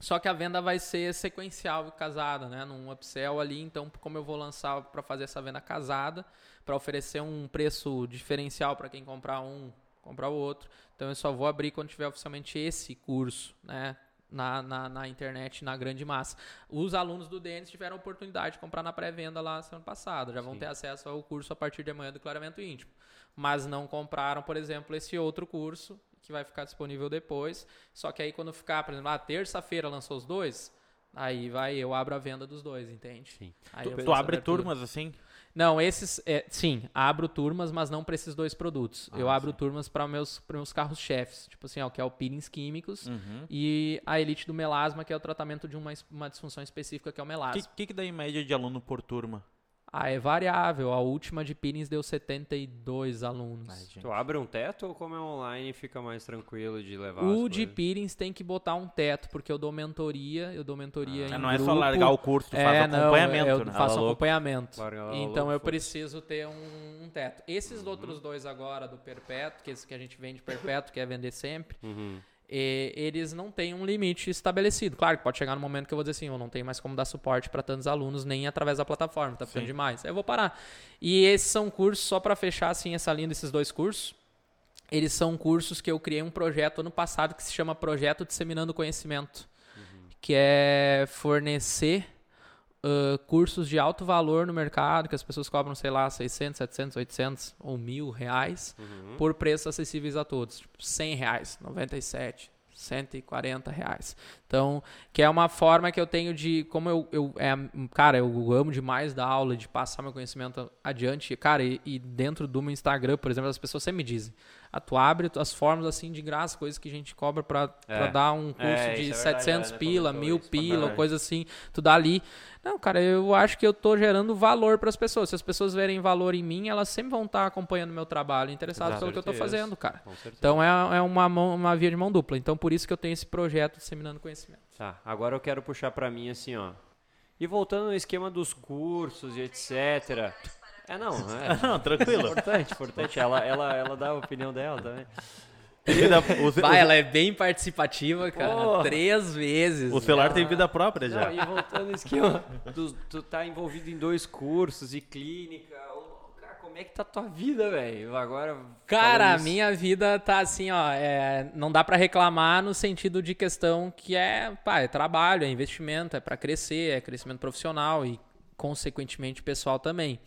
só que a venda vai ser sequencial e casada, né? Num upsell ali, então como eu vou lançar para fazer essa venda casada, para oferecer um preço diferencial para quem comprar um, comprar o outro. Então eu só vou abrir quando tiver oficialmente esse curso, né? Na, na, na internet, na grande massa. Os alunos do DNS tiveram a oportunidade de comprar na pré-venda lá semana passada. Já vão ter acesso ao curso a partir de amanhã do Clareamento Íntimo. Mas não compraram, por exemplo, esse outro curso que vai ficar disponível depois. Só que aí quando ficar, por exemplo, ah, terça-feira lançou os dois, aí vai, eu abro a venda dos dois, entende? Sim. Aí eu Tu, tu abre turmas assim? Não, esses, é, sim, abro turmas, mas não para esses dois produtos. eu Ah, abro sim. turmas para meus, pra meus carros-chefes, tipo assim, ó, que é o peelings químicos Uhum. e a elite do melasma, que é o tratamento de uma, uma disfunção específica, que é o O melasma. que, que, que dá em média de aluno por turma? Ah, é variável. A última de peelings deu 72 alunos. Ai. Tu abre um teto ou como é online fica mais tranquilo de levar O de peelings tem que botar um teto, porque eu dou mentoria, eu dou mentoria em Ah, não é só grupo. largar o curso, tu faz É, o não, acompanhamento, eu né? faço Ela louco. acompanhamento. Então louco, eu preciso ter um, um teto. Esses outros dois agora do perpétuo, que esse que a gente vende perpétuo, que é vender sempre, Uhum. E eles não têm um limite estabelecido. Claro que pode chegar no momento que eu vou dizer assim, eu não tenho mais como dar suporte para tantos alunos nem através da plataforma, tá ficando demais. Aí eu vou parar. E esses são cursos só para fechar assim essa linha desses dois cursos. Eles são cursos que eu criei um projeto ano passado que se chama Projeto Disseminando Conhecimento, que é fornecer ãh, cursos de alto valor no mercado, que as pessoas cobram, sei lá, 600, 700, 800 ou mil reais Uhum. por preços acessíveis a todos. Tipo, 100 reais, 97, 140 reais. Então, que é uma forma que eu tenho de, como eu, eu é, cara, eu amo demais dar aula, de passar meu conhecimento adiante, cara, e, e dentro do meu Instagram, por exemplo, as pessoas sempre me dizem, ah, tu abre as formas assim de graça, coisas que a gente cobra pra, pra É. dar um curso É, de é verdade, 700 né? pila, mil isso pra pila, caralho. coisa assim, tu dá ali. Não, cara, eu acho que eu tô gerando valor para as pessoas. Se as pessoas verem valor em mim, elas sempre vão estar acompanhando meu trabalho, interessadas pelo que eu tô fazendo, cara. Então é, é uma, mão- uma via de mão dupla. Então por isso que eu tenho esse projeto disseminando conhecimento. Tá, agora eu quero puxar pra mim assim, ó. E voltando no esquema dos cursos e etc. É, não, é. Não, tranquilo. Importante, importante. Ela, ela, ela dá a opinião dela também. Tem vida- o, ce- Vai, ela é bem participativa, cara. Três vezes. o celular tem ela- vida própria já. Não, e voltando no esquema, tu, tu tá envolvido em dois cursos e clínica. Como é que tá a tua vida, velho? Agora. Cara, a minha vida tá assim, ó. é, não dá pra reclamar no sentido de questão que é, pá, é trabalho, é investimento, é pra crescer, é crescimento profissional e, consequentemente, pessoal também.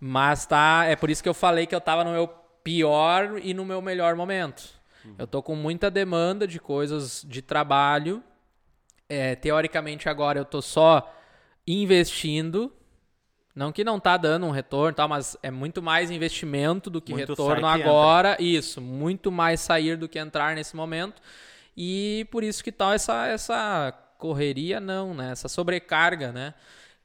Mas tá, é por isso que eu falei que eu tava no meu pior e no meu melhor momento. Eu tô com muita demanda de coisas de trabalho. É, teoricamente agora eu tô só investindo. Não que não tá dando um retorno, tal, mas é muito mais investimento do que Muito retorno que agora. Isso, muito mais sair do que entrar nesse momento. E por isso que tal essa essa correria não, né? Essa sobrecarga, né?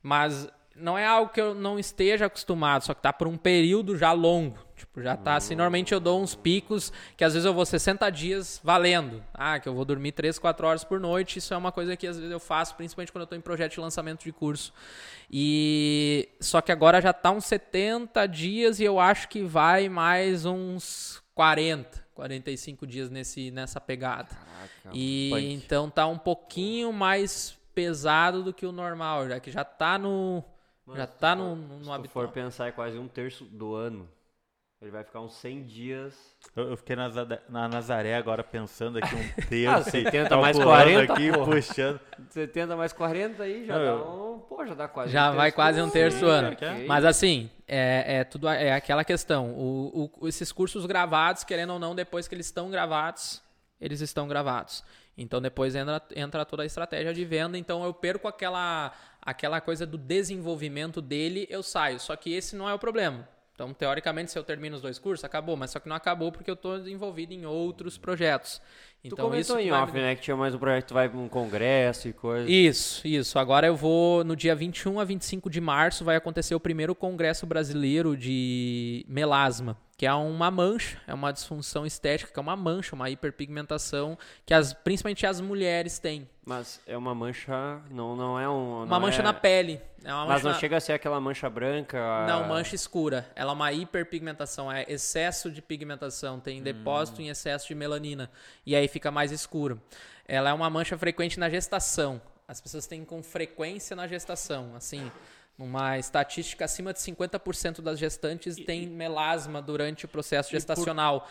Mas não é algo que eu não esteja acostumado, só que tá por um período já longo. Tipo, já tá assim, normalmente eu dou uns picos que às vezes eu vou 60 dias valendo. Ah, que eu vou dormir 3, 4 horas por noite. Isso é uma coisa que às vezes eu faço, principalmente quando eu tô em projeto de lançamento de curso. E só que agora já tá uns 70 dias e eu acho que vai mais uns 40, 45 dias nesse nessa pegada. E punk. então tá um pouquinho mais pesado do que o normal, já que já tá no Já tá no, no, no Se habitual. for pensar, é quase um terço do ano. Ele vai ficar uns 100 dias. Eu, eu fiquei na, na Nazaré agora pensando aqui um Ah, terço. 70 calculando mais 40, aqui, porra. puxando. 70 mais 40 aí já Não, dá um. Pô, já dá quase Já um vai quase um terço do Sim, ano. Mas assim, é, é tudo é aquela questão. O, o- esses cursos gravados, querendo ou não, depois que eles estão gravados, eles estão gravados. Então depois entra, entra toda a estratégia de venda. Então eu perco aquela, aquela coisa do desenvolvimento dele, eu saio. Só que esse não é o problema. Então, teoricamente, se eu termino os dois cursos, acabou. Mas só que não acabou porque eu estou envolvido em outros projetos. Tu Então, comentou isso em off, me- né? Que tinha mais um projeto que vai pra um congresso e coisa. isso, isso. Agora eu vou no dia 21 a 25 de março vai acontecer o primeiro congresso brasileiro de melasma, que é uma mancha, é uma disfunção estética, que é uma mancha, uma hiperpigmentação que as, principalmente as mulheres têm. Mas é uma mancha. Não, não é um. Uma não mancha é- na pele. É uma Mas não na- chega a ser aquela mancha branca. Não, mancha escura. Ela é uma hiperpigmentação, é excesso de pigmentação, Hum. tem depósito em excesso de melanina e aí fica mais escuro. Ela é uma mancha frequente na gestação. As pessoas têm com frequência na gestação, assim, uma estatística acima de 50% das gestantes têm melasma durante o processo gestacional.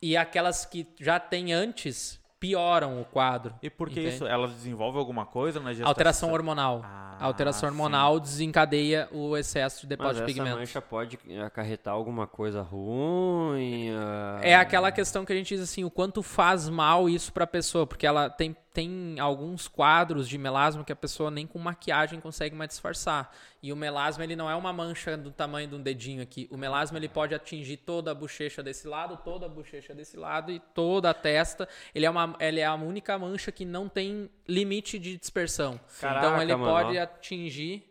E aquelas que já têm antes pioram o quadro. E por que entende? isso? Elas desenvolvem alguma coisa na gestação? Alteração hormonal. Ah, a alteração sim. hormonal desencadeia o excesso de Mas depósito de essa pigmento. mancha pode acarretar alguma coisa ruim. ah, É aquela questão que a gente diz assim, o quanto faz mal isso pra pessoa, porque ela tem, tem alguns quadros de melasma que a pessoa nem com maquiagem consegue mais disfarçar. E o melasma, ele não é uma mancha do tamanho de um dedinho aqui. O melasma, ele pode atingir toda a bochecha desse lado, toda a bochecha desse lado e toda a testa. Ele é, uma, ele é a única mancha que não tem limite de dispersão. então Caraca, ele mano, pode atingir,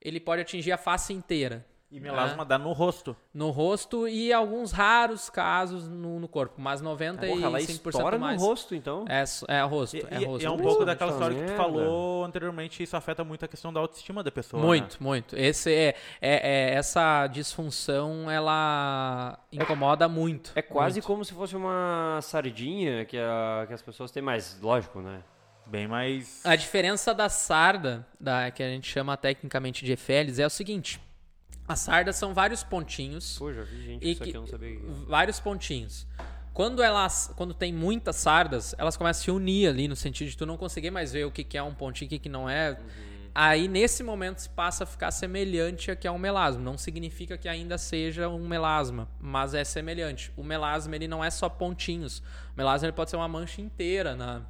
ele pode atingir a face inteira. E melasma dá no rosto. No rosto e alguns raros casos no, no corpo, mas 95% Porra, ela mais. no rosto, então. É, é rosto, E, é rosto. e é um pouco daquela história que tu falou anteriormente, isso afeta muito a questão da autoestima da pessoa. né? Muito, muito. Esse é, é- é- essa disfunção, ela incomoda muito. É quase muito. como se fosse uma sardinha que, a- que as pessoas têm mais. Lógico, né? Bem mais. A diferença da sarda, da, que a gente chama tecnicamente de efélis, é o seguinte. As sardas são vários pontinhos. Pô, já vi gente E isso aqui, que- eu não sabia. vários pontinhos. Quando elas, quando tem muitas sardas, elas começam a se unir ali no sentido de tu não conseguir mais ver o que, que é um pontinho e o que, não é. Aí nesse momento se passa a ficar semelhante a que é um melasma. Não significa que ainda seja um melasma, mas é semelhante. O melasma ele não é só pontinhos. O melasma ele pode ser uma mancha inteira na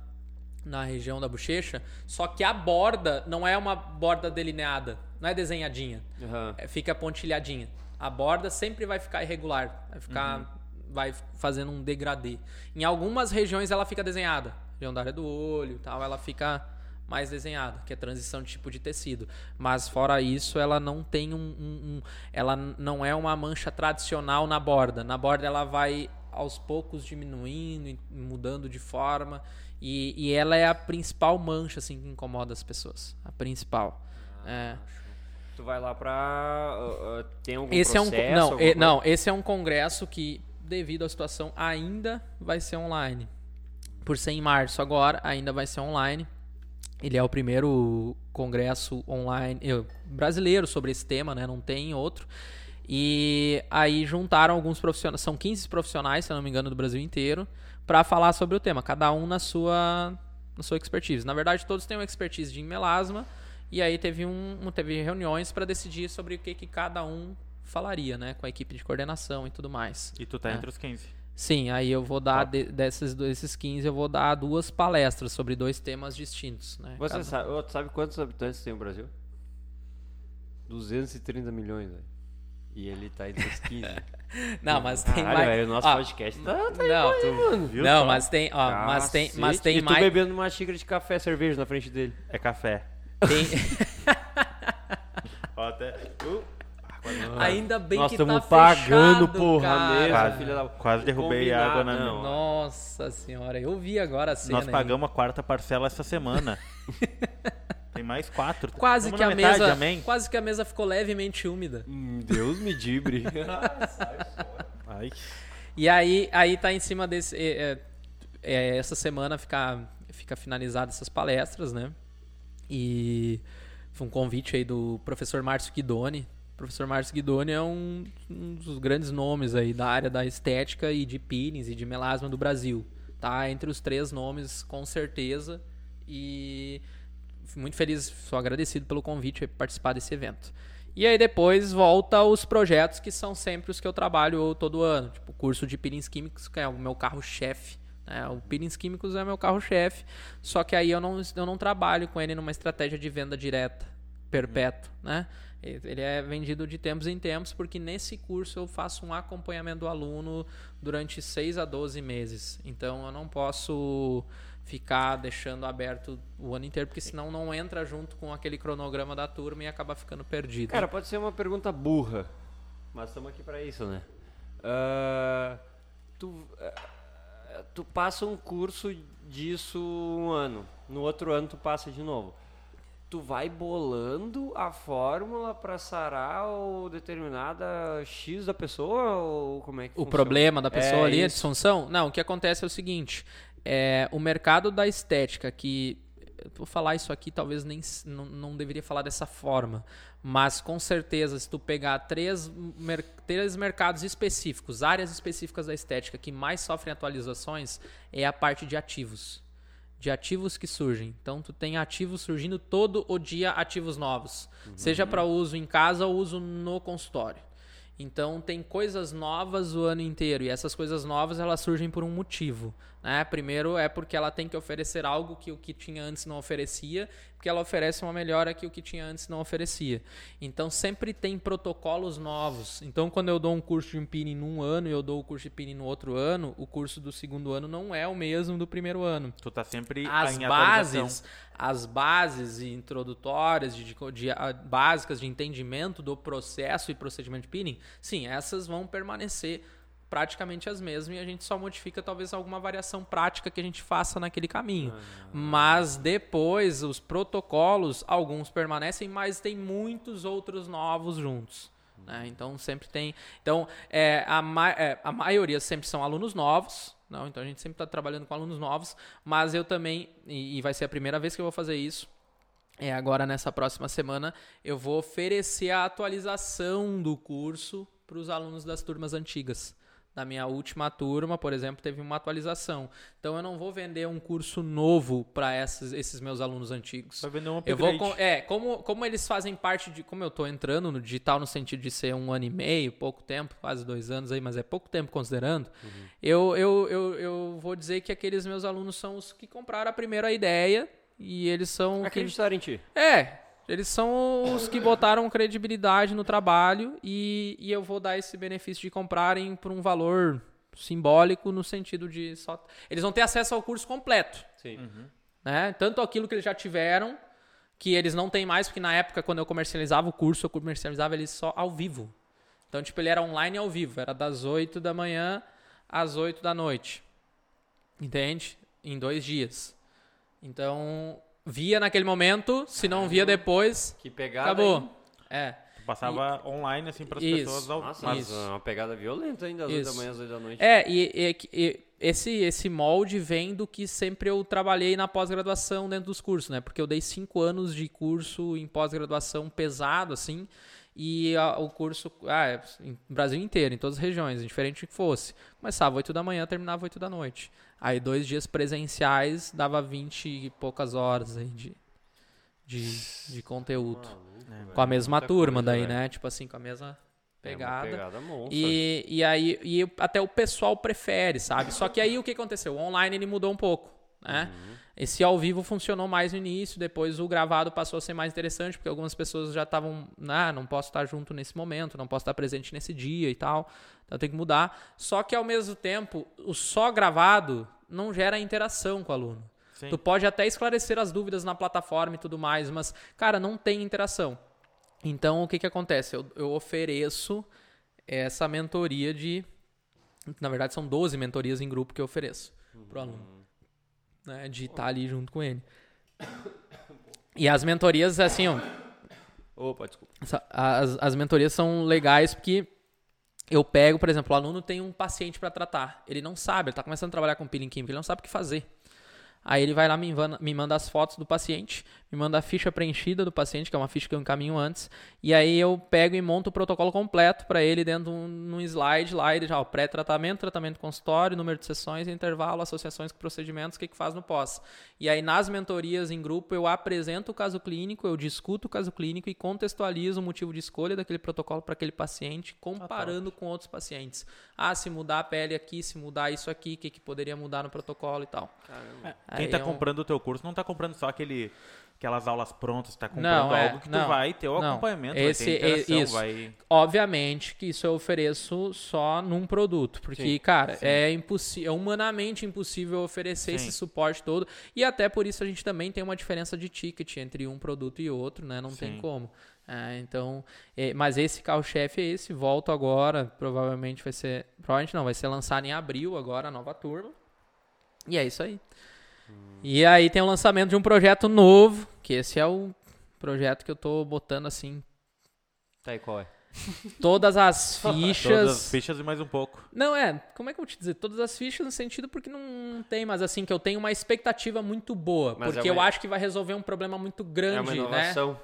na região da bochecha, só que a borda não é uma borda delineada, não é desenhadinha Aham. é, fica pontilhadinha. A borda sempre vai ficar irregular, vai ficar vai fazendo um degradê. Em algumas regiões ela fica desenhada, região da área do olho, e tal, ela fica mais desenhada, que é transição de tipo de tecido. Mas fora isso, ela não tem um, um- um- ela não é uma mancha tradicional na borda. Na borda ela vai aos poucos diminuindo, mudando de forma. E, e ela é a principal mancha assim que incomoda as pessoas. A principal. É. Tu vai lá pra. ah, ah, tem algum Esse é um processo? não, não, esse é um congresso que devido à situação ainda vai ser online. Por ser em março agora, ainda vai ser online. Ele é o primeiro congresso online eh, brasileiro sobre esse tema, né? Não tem outro. E aí juntaram alguns profissionais, são 15 profissionais, se eu não me engano, do Brasil inteiro, para falar sobre o tema, cada um na sua na sua expertise. Na verdade, todos têm uma expertise de melasma e aí teve um, teve reuniões para decidir sobre o que, que cada um falaria, né, com a equipe de coordenação e tudo mais. E tu tá É. entre os 15. Sim, aí eu vou dar Top. de- desses desses 15 eu vou dar duas palestras sobre dois temas distintos, né? Você Cada- sabe, tu sabe quantos habitantes tem o Brasil? 230 milhões, velho. E ele tá entre os 15. Não, mas tem Caralho, mais. velho, o nosso Ó, podcast tá. tá Não, Viu não, só? mas tem, ó, mas tem, mas Cacete. tem e tu mais. bebendo uma xícara de café, cerveja na frente dele. É café. Tem- Ó, até... Uh, Ainda bem Nós que tá estamos pagando, fechado, porra, cara. mesmo, Quase. filha da... Quase derrubei Combinar, água na não. minha. Nossa senhora, eu vi agora a cena. Nós aí. pagamos a quarta parcela essa semana. Tem mais quatro. Quase Vamos que a metade, mesa, amém? quase que a mesa ficou levemente úmida. Hum, Deus me dibre. Ai. E aí, aí tá em cima desse. é, é, é, essa semana fica, fica finalizada essas palestras, né? E Foi um convite aí do professor Márcio Guidoni. O professor Márcio Guidoni é um, um dos grandes nomes aí da área da estética e de peelings e de melasma do Brasil. Tá entre os três nomes, com certeza. E muito feliz, sou agradecido pelo convite para participar desse evento. E aí depois volta os projetos que são sempre os que eu trabalho todo ano, tipo curso de peelings químicos, que é o meu carro-chefe. Né? O peelings químicos é meu carro-chefe, só que aí eu não, eu não trabalho com ele numa estratégia de venda direta, perpétua, né? Ele é vendido de tempos em tempos, porque nesse curso eu faço um acompanhamento do aluno durante 6 a 12 meses. Então eu não posso ficar deixando aberto o ano inteiro, porque senão não entra junto com aquele cronograma da turma e acaba ficando perdido. Cara, pode ser uma pergunta burra, mas estamos aqui para isso, né? Uh, tu, uh, tu passa um curso disso um ano, no outro ano tu passa de novo. Tu vai bolando a fórmula para sarar o determinada X da pessoa ou como é que O funciona? problema da pessoa É ali, a isso. disfunção? Não, o que acontece é o seguinte: é, o mercado da estética, que. Eu Vou falar isso aqui, talvez nem não, não deveria falar dessa forma, mas com certeza, se tu pegar três, mer- três mercados específicos, áreas específicas da estética que mais sofrem atualizações, é a parte de ativos. De ativos que surgem. Então, tu tem ativos surgindo todo o dia, ativos novos. Seja para uso em casa ou uso no consultório. Então tem coisas novas o ano inteiro e essas coisas novas elas surgem por um motivo, né? Primeiro é porque ela tem que oferecer algo que o que tinha antes não oferecia, porque ela oferece uma melhora que o que tinha antes não oferecia. Então sempre tem protocolos novos. Então quando eu dou um curso de peeling num ano e eu dou o curso de peeling no outro ano, o curso do segundo ano não é o mesmo do primeiro ano Tu tá sempre as bases, as bases introdutórias, de, de- de- a- básicas de entendimento do processo e procedimento de peeling, sim, essas vão permanecer praticamente as mesmas e a gente só modifica talvez alguma variação prática que a gente faça naquele caminho. Mas depois os protocolos, alguns permanecem, mas tem muitos outros novos juntos. né? Então sempre tem. Então é, a, ma- é, a maioria sempre são alunos novos. Não, então a gente sempre está trabalhando com alunos novos, mas eu também, e, e vai ser a primeira vez que eu vou fazer isso, é agora nessa próxima semana, eu vou oferecer a atualização do curso para os alunos das turmas antigas. Na minha última turma, por exemplo, teve uma atualização. Então eu não vou vender um curso novo para esses, esses meus alunos antigos. Vai vender um Eu vou upgrade. com- é, como, como eles fazem parte de. Como eu tô entrando no digital no sentido de ser um ano e meio, pouco tempo, quase dois anos aí, mas é pouco tempo considerando, eu, eu, eu, eu vou dizer que aqueles meus alunos são os que compraram a primeira ideia e eles são. quem- Acreditar em ti. é, eles são os que botaram credibilidade no trabalho e, e eu vou dar esse benefício de comprarem por um valor simbólico no sentido de só. Eles vão ter acesso ao curso completo Sim. né? Tanto aquilo que eles já tiveram, que eles não têm mais, porque na época, quando eu comercializava o curso, eu comercializava ele só ao vivo. Então, tipo, ele era online e ao vivo. Era das 8 da manhã às 8 da noite. Entende? Em dois dias. Então, via naquele momento, se não via depois, Que pegada. acabou. hein? É. Passava online, assim, pras Isso. pessoas. Ao... Nossa, mas mas é uma pegada violenta ainda às 8 da Isso. manhã, às 8 da noite. É, e, e- e esse, esse molde vem do que sempre eu trabalhei na pós-graduação dentro dos cursos, né? Porque eu dei cinco anos de curso em pós-graduação pesado, assim, e a- o curso, ah, é, em Brasil inteiro, em todas as regiões, indiferente do que fosse. Começava 8 da manhã, terminava 8 da noite. Aí dois dias presenciais dava 20 e poucas horas aí de, de, de conteúdo. Maluco, Com a mesma turma coisa, daí, velho. né? Tipo assim, com a mesma É uma pegada. pegada monstra. E, e aí e até o pessoal prefere, sabe? Só que aí o que aconteceu? O online ele mudou um pouco, né? Esse ao vivo funcionou mais no início, depois o gravado passou a ser mais interessante, porque algumas pessoas já estavam, ah, não posso estar junto nesse momento, não posso estar presente nesse dia e tal. Então tem que mudar. Só que ao mesmo tempo, o só gravado não gera interação com o aluno. Sim. Tu pode até esclarecer as dúvidas na plataforma e tudo mais, mas, cara, não tem interação. Então, o que que acontece? Eu, eu ofereço essa mentoria de... Na verdade, são 12 mentorias em grupo que eu ofereço pro aluno. Né, de estar ali junto com ele. E as mentorias, assim, ó, Opa, desculpa. as, as mentorias são legais porque eu pego, por exemplo, o aluno tem um paciente para tratar. Ele não sabe, ele está começando a trabalhar com peeling químico, ele não sabe o que fazer. Aí ele vai lá, me manda, me manda as fotos do paciente, me manda a ficha preenchida do paciente, que é uma ficha que eu encaminho antes, e aí eu pego e monto o protocolo completo para ele dentro de um, slide lá, ele já, ó, pré-tratamento, tratamento consultório, número de sessões, intervalo, associações com procedimentos, o que, que faz no pós. E aí nas mentorias em grupo eu apresento o caso clínico, eu discuto o caso clínico e contextualizo o motivo de escolha daquele protocolo para aquele paciente, comparando com outros pacientes. Ah, se mudar a pele aqui, se mudar isso aqui, o que, que poderia mudar no protocolo e tal. Caramba. Quem Aí tá eu- comprando o teu curso não tá comprando só aquele, aquelas aulas prontas, tá comprando Não, é, algo que tu não, vai ter o não. acompanhamento, Esse- vai ter interação, é- isso. vai... Obviamente que isso eu ofereço só num produto, porque, Sim, cara, sim. é impossível, é humanamente impossível oferecer Sim. esse suporte todo. E até por isso a gente também tem uma diferença de ticket entre um produto e outro, né? Não tem como. É, então, é, mas esse carro-chefe é esse, volto agora, provavelmente vai ser, provavelmente não, vai ser lançado em abril agora a nova turma. E é isso aí. E aí tem o lançamento de um projeto novo, que esse é o projeto que eu tô botando assim Tá aí, qual é? todas as fichas. Todas as fichas e mais um pouco. Não, é, como é que eu vou te dizer? Todas as fichas no sentido porque não tem, mas assim, que eu tenho uma expectativa muito boa. Mas porque é uma- eu acho que vai resolver um problema muito grande, é uma né? inovação.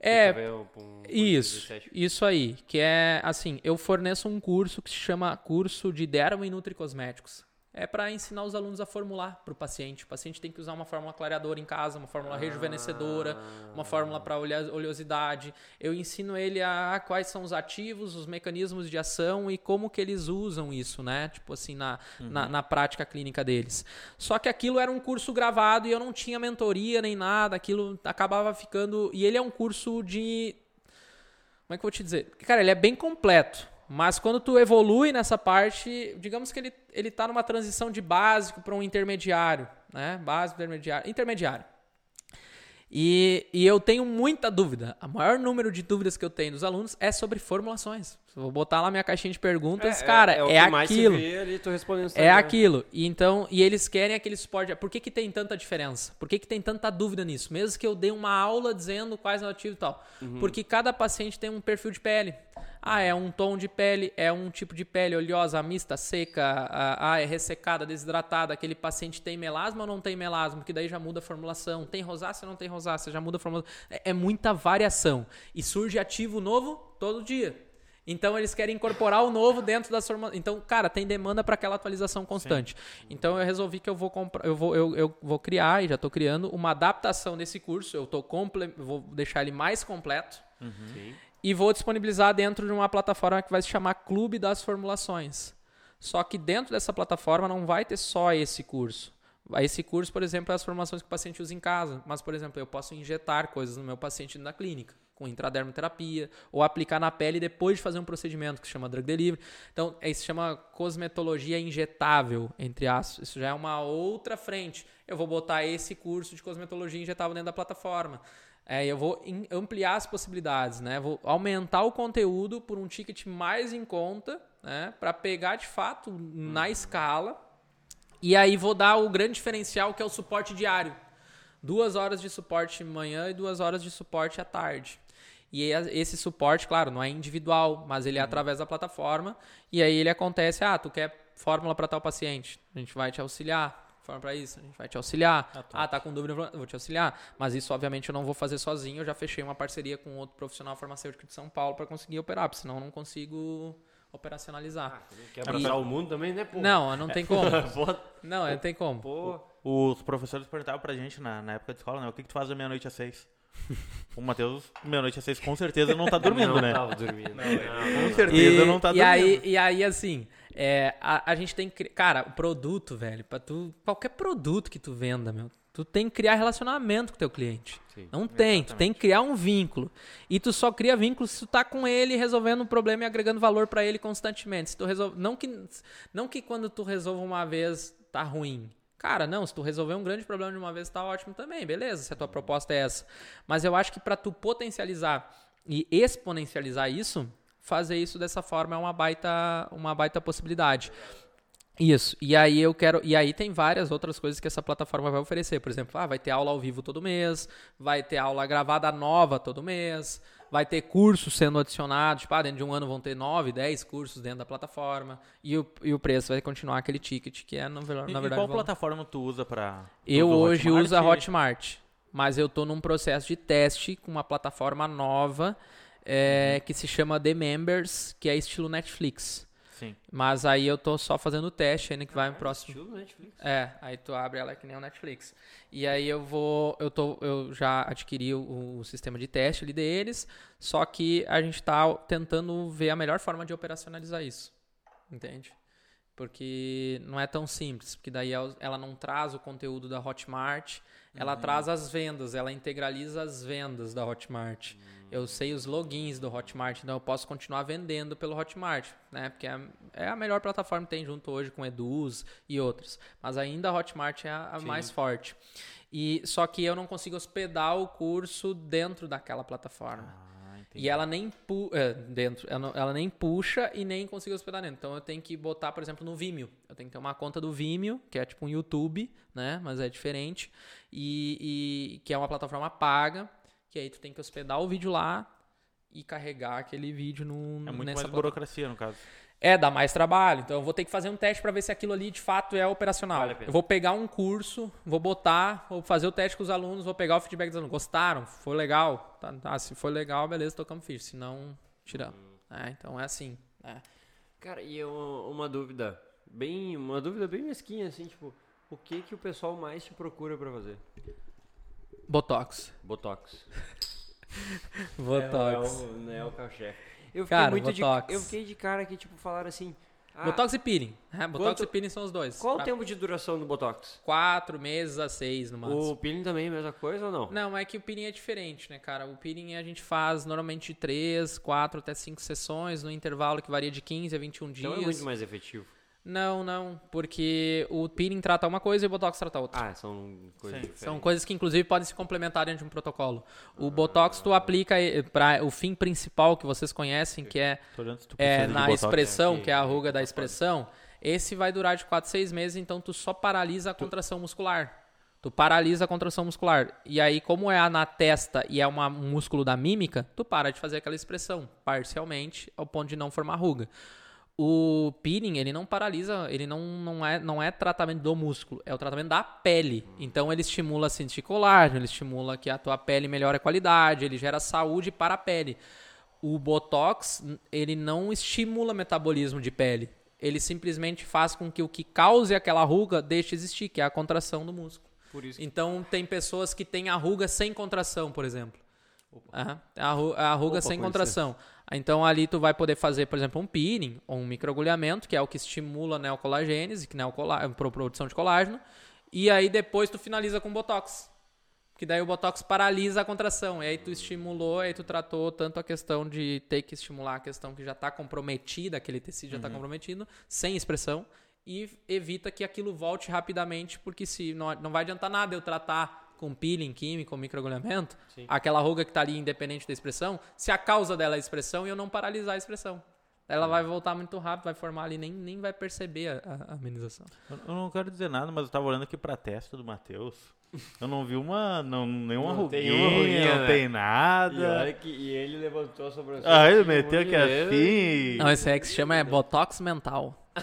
É, tu vê um- um- isso, 17. isso aí. Que é, assim, eu forneço um curso que se chama Curso de Derma e Nutricosméticos. É para ensinar os alunos a formular para o paciente. O paciente tem que usar uma fórmula clareadora em casa, uma fórmula rejuvenescedora, uma fórmula para oleosidade. Eu ensino ele a quais são os ativos, os mecanismos de ação e como que eles usam isso, né? Tipo assim, na, na, na prática clínica deles. Só que aquilo era um curso gravado e eu não tinha mentoria nem nada. Aquilo acabava ficando. E ele é um curso de como é que eu vou te dizer? Cara, ele é bem completo. Mas quando tu evolui nessa parte, digamos que ele, ele tá numa transição de básico para um intermediário, né? Básico, intermediário. Intermediário. E, e eu tenho muita dúvida. O maior número de dúvidas que eu tenho dos alunos é sobre formulações. Eu vou botar lá minha caixinha de perguntas, cara, é, o que mais se aquilo. ali, É aquilo. E então, e eles querem aquele suporte. Por que, que tem tanta diferença? Por que, que tem tanta dúvida nisso? Mesmo que eu dê uma aula dizendo quais ativos e tal. Porque cada paciente tem um perfil de pele. Ah, é um tom de pele, é um tipo de pele oleosa, mista, seca, ah, é ressecada, desidratada. Aquele paciente tem melasma ou não tem melasma? Porque daí já muda a formulação. Tem rosácea ou não tem rosácea? Já muda a formulação. É, é muita variação. E surge ativo novo todo dia. Então eles querem incorporar o novo dentro das formas. Então, cara, tem demanda para aquela atualização constante. Então eu resolvi que eu vou comprar, eu vou, eu, eu vou criar e já estou criando uma adaptação desse curso. Eu tô comple... vou deixar ele mais completo Sim. E vou disponibilizar dentro de uma plataforma que vai se chamar Clube das Formulações. Só que dentro dessa plataforma não vai ter só esse curso. Esse curso, por exemplo, é as formações que o paciente usa em casa. Mas, por exemplo, eu posso injetar coisas no meu paciente na clínica, com intradermoterapia, ou aplicar na pele depois de fazer um procedimento que se chama drug delivery. Então, isso se chama cosmetologia injetável, entre aspas. Isso já é uma outra frente. Eu vou botar esse curso de cosmetologia injetável dentro da plataforma. É, eu vou ampliar as possibilidades, né? Vou aumentar o conteúdo por um ticket mais em conta, né? Para pegar de fato na escala. E aí vou dar o grande diferencial que é o suporte diário. Duas horas de suporte de manhã e duas horas de suporte à tarde. E esse suporte, claro, não é individual, mas ele é através da plataforma. E aí ele acontece, ah, tu quer fórmula para tal paciente, a gente vai te auxiliar. Fórmula para isso, a gente vai te auxiliar. Ah, tá. Ah, tá com dúvida, vou te auxiliar. Mas isso, obviamente, eu não vou fazer sozinho. Eu já fechei uma parceria com outro profissional farmacêutico de São Paulo para conseguir operar, porque senão eu não consigo operacionalizar. Quer abraçar o mundo também, né, pô? Não, não tem como. Não, não tem como. pô. Os professores perguntavam pra gente na, na época de escola, né? O que, que tu faz da meia-noite às seis? o Matheus, meia-noite às seis, com certeza não tá dormindo, não né? tava dormindo. Não, Com certeza não tá e dormindo. aí, e aí, assim, é, a, a gente tem que. Cara, o produto, velho, pra tu. Qualquer produto que tu venda, meu. Tu tem que criar relacionamento com o teu cliente. Sim, não tem, tu tem que criar um vínculo. E tu só cria vínculo se tu tá com ele resolvendo um problema e agregando valor pra ele constantemente. Se tu resolve, não que não que quando tu resolve uma vez tá ruim. Cara, não, se tu resolver um grande problema de uma vez tá ótimo também, beleza, se a tua proposta é essa. Mas eu acho que pra tu potencializar e exponencializar isso, fazer isso dessa forma é uma baita uma baita possibilidade. Isso. E aí eu quero. E aí tem várias outras coisas que essa plataforma vai oferecer. Por exemplo, ah, vai ter aula ao vivo todo mês, vai ter aula gravada nova todo mês, vai ter cursos sendo adicionados. Tipo, ah, dentro de um ano vão ter 9, 10 cursos dentro da plataforma. E o, e o preço vai continuar aquele ticket, que é, na, E, na e verdade. qual o valor. plataforma tu usa tu Eu usa hoje Hotmart? uso a Hotmart, mas eu tô num processo de teste com uma plataforma nova é, que se chama The Members, que é estilo Netflix. Sim. Mas aí eu tô só fazendo o teste ainda que vai no Ah, próximo. estilo Netflix. É, aí tu abre ela que nem o Netflix. E aí eu vou, eu tô, eu já adquiri o, o sistema de teste ali deles, só que a gente tá tentando ver a melhor forma de operacionalizar isso. Entende? Porque não é tão simples, porque daí ela não traz o conteúdo da Hotmart, ela traz as vendas, ela integraliza as vendas da Hotmart. Eu sei os logins do Hotmart, então eu posso continuar vendendo pelo Hotmart, né? Porque é, é a melhor plataforma que tem junto hoje com Eduz e outras. Mas ainda a Hotmart é a, a mais forte. E só que eu não consigo hospedar o curso dentro daquela plataforma. Ah, entendi. E ela nem pu é, dentro, ela, não- ela nem puxa e nem consigo hospedar dentro. Então eu tenho que botar, por exemplo, no Vimeo. Eu tenho que ter uma conta do Vimeo, que é tipo um YouTube, né? Mas é diferente. E, e que é uma plataforma paga, que aí tu tem que hospedar o vídeo lá e carregar aquele vídeo no, É muito nessa mais plataforma. burocracia, no caso. É, dá mais trabalho. Então eu vou ter que fazer um teste para ver se aquilo ali de fato é operacional. Vale eu vou pegar um curso, vou botar, vou fazer o teste com os alunos, vou pegar o feedback dos alunos. Gostaram? Foi legal? Tá, tá, se foi legal, beleza, tocamos ficha. Se não, tiramos. É, então é assim. né? Cara, e eu- uma dúvida, bem, uma dúvida bem mesquinha, assim, tipo, o que que o pessoal mais te procura pra fazer? Botox. Botox. Botox. É, o, não é o carro-chefe. Eu fiquei Cara, muito Botox. de, eu fiquei de cara que tipo falaram assim, ah, Botox e peeling. Botox Quanto- e peeling são os dois. qual o Pra tempo de duração do Botox? Quatro meses a seis no máximo. O peeling também é a mesma coisa ou não? Não, é que o peeling é diferente, né, cara? O peeling a gente faz normalmente de 3, 4 até 5 sessões, no intervalo que varia de 15 a 21 dias. Então é muito mais efetivo. Não, não, porque o peeling trata uma coisa e o botox trata outra. Ah, são coisas Sim. diferentes. São coisas que inclusive podem se complementar dentro de um protocolo. O botox tu aplica para o fim principal que vocês conhecem, que é, tu é na botox. expressão, aqui, que é a ruga da expressão. Esse vai durar de 4 a 6 meses, então tu só paralisa a contração muscular. Tu paralisa a contração muscular. E aí, como é na testa e é uma- um músculo da mímica, tu para de fazer aquela expressão, parcialmente, ao ponto de não formar ruga. O peeling, ele não paralisa, ele não, não, é, não é tratamento do músculo, é o tratamento da pele. Então ele estimula a de colágeno, ele estimula que a tua pele melhore a qualidade, ele gera saúde para a pele. O Botox, ele não estimula metabolismo de pele. Ele simplesmente faz com que o que cause aquela ruga deixe de existir, que é a contração do músculo. Por isso que Então tem pessoas que têm a ruga sem contração, por exemplo. Aham, A, ru- a ruga Opa, sem contração. Então ali tu vai poder fazer, por exemplo, um peeling ou um microagulhamento, que é o que estimula a neocolagênese, que é a produção de colágeno, e aí depois tu finaliza com botox. Que daí o botox paralisa a contração. E aí tu estimulou, aí tu tratou tanto a questão de ter que estimular a questão que já está comprometida, aquele tecido já está comprometido, sem expressão, e evita que aquilo volte rapidamente, porque se não, não vai adiantar nada eu tratar com peeling químico, com microagulhamento, Sim. aquela ruga que está ali independente da expressão, se a causa dela é a expressão e eu não paralisar a expressão. Ela vai voltar muito rápido, vai formar ali, nem, nem vai perceber a, a amenização. Eu eu não quero dizer nada, mas eu tava olhando aqui pra testa do Matheus. Eu não vi uma. Não, nenhuma Não tem ruguinha, uma ruguinha, não né? tem E, nada. olha que, e ele levantou a sobrancelha. Ah, ele meteu aqui assim. Não, esse aí que se chama é Botox mental.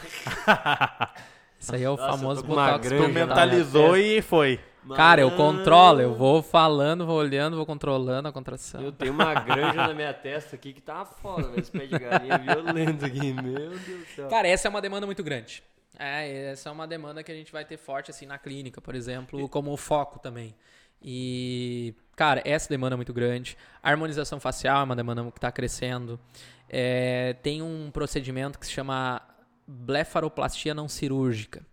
Isso aí é o Nossa, famoso Botox Tu mental. mentalizou e foi. Cara, eu controlo, eu vou falando, vou olhando, vou controlando a contração. Eu tenho uma granja na minha testa aqui que tá foda, velho. Esse pé de galinha violento aqui, meu Deus do céu. Cara, essa é uma demanda muito grande. É, essa é uma demanda que a gente vai ter forte assim na clínica, por exemplo, como foco também. E, cara, essa demanda é muito grande. A harmonização facial é uma demanda que está crescendo. É, tem um procedimento que se chama blefaroplastia não cirúrgica.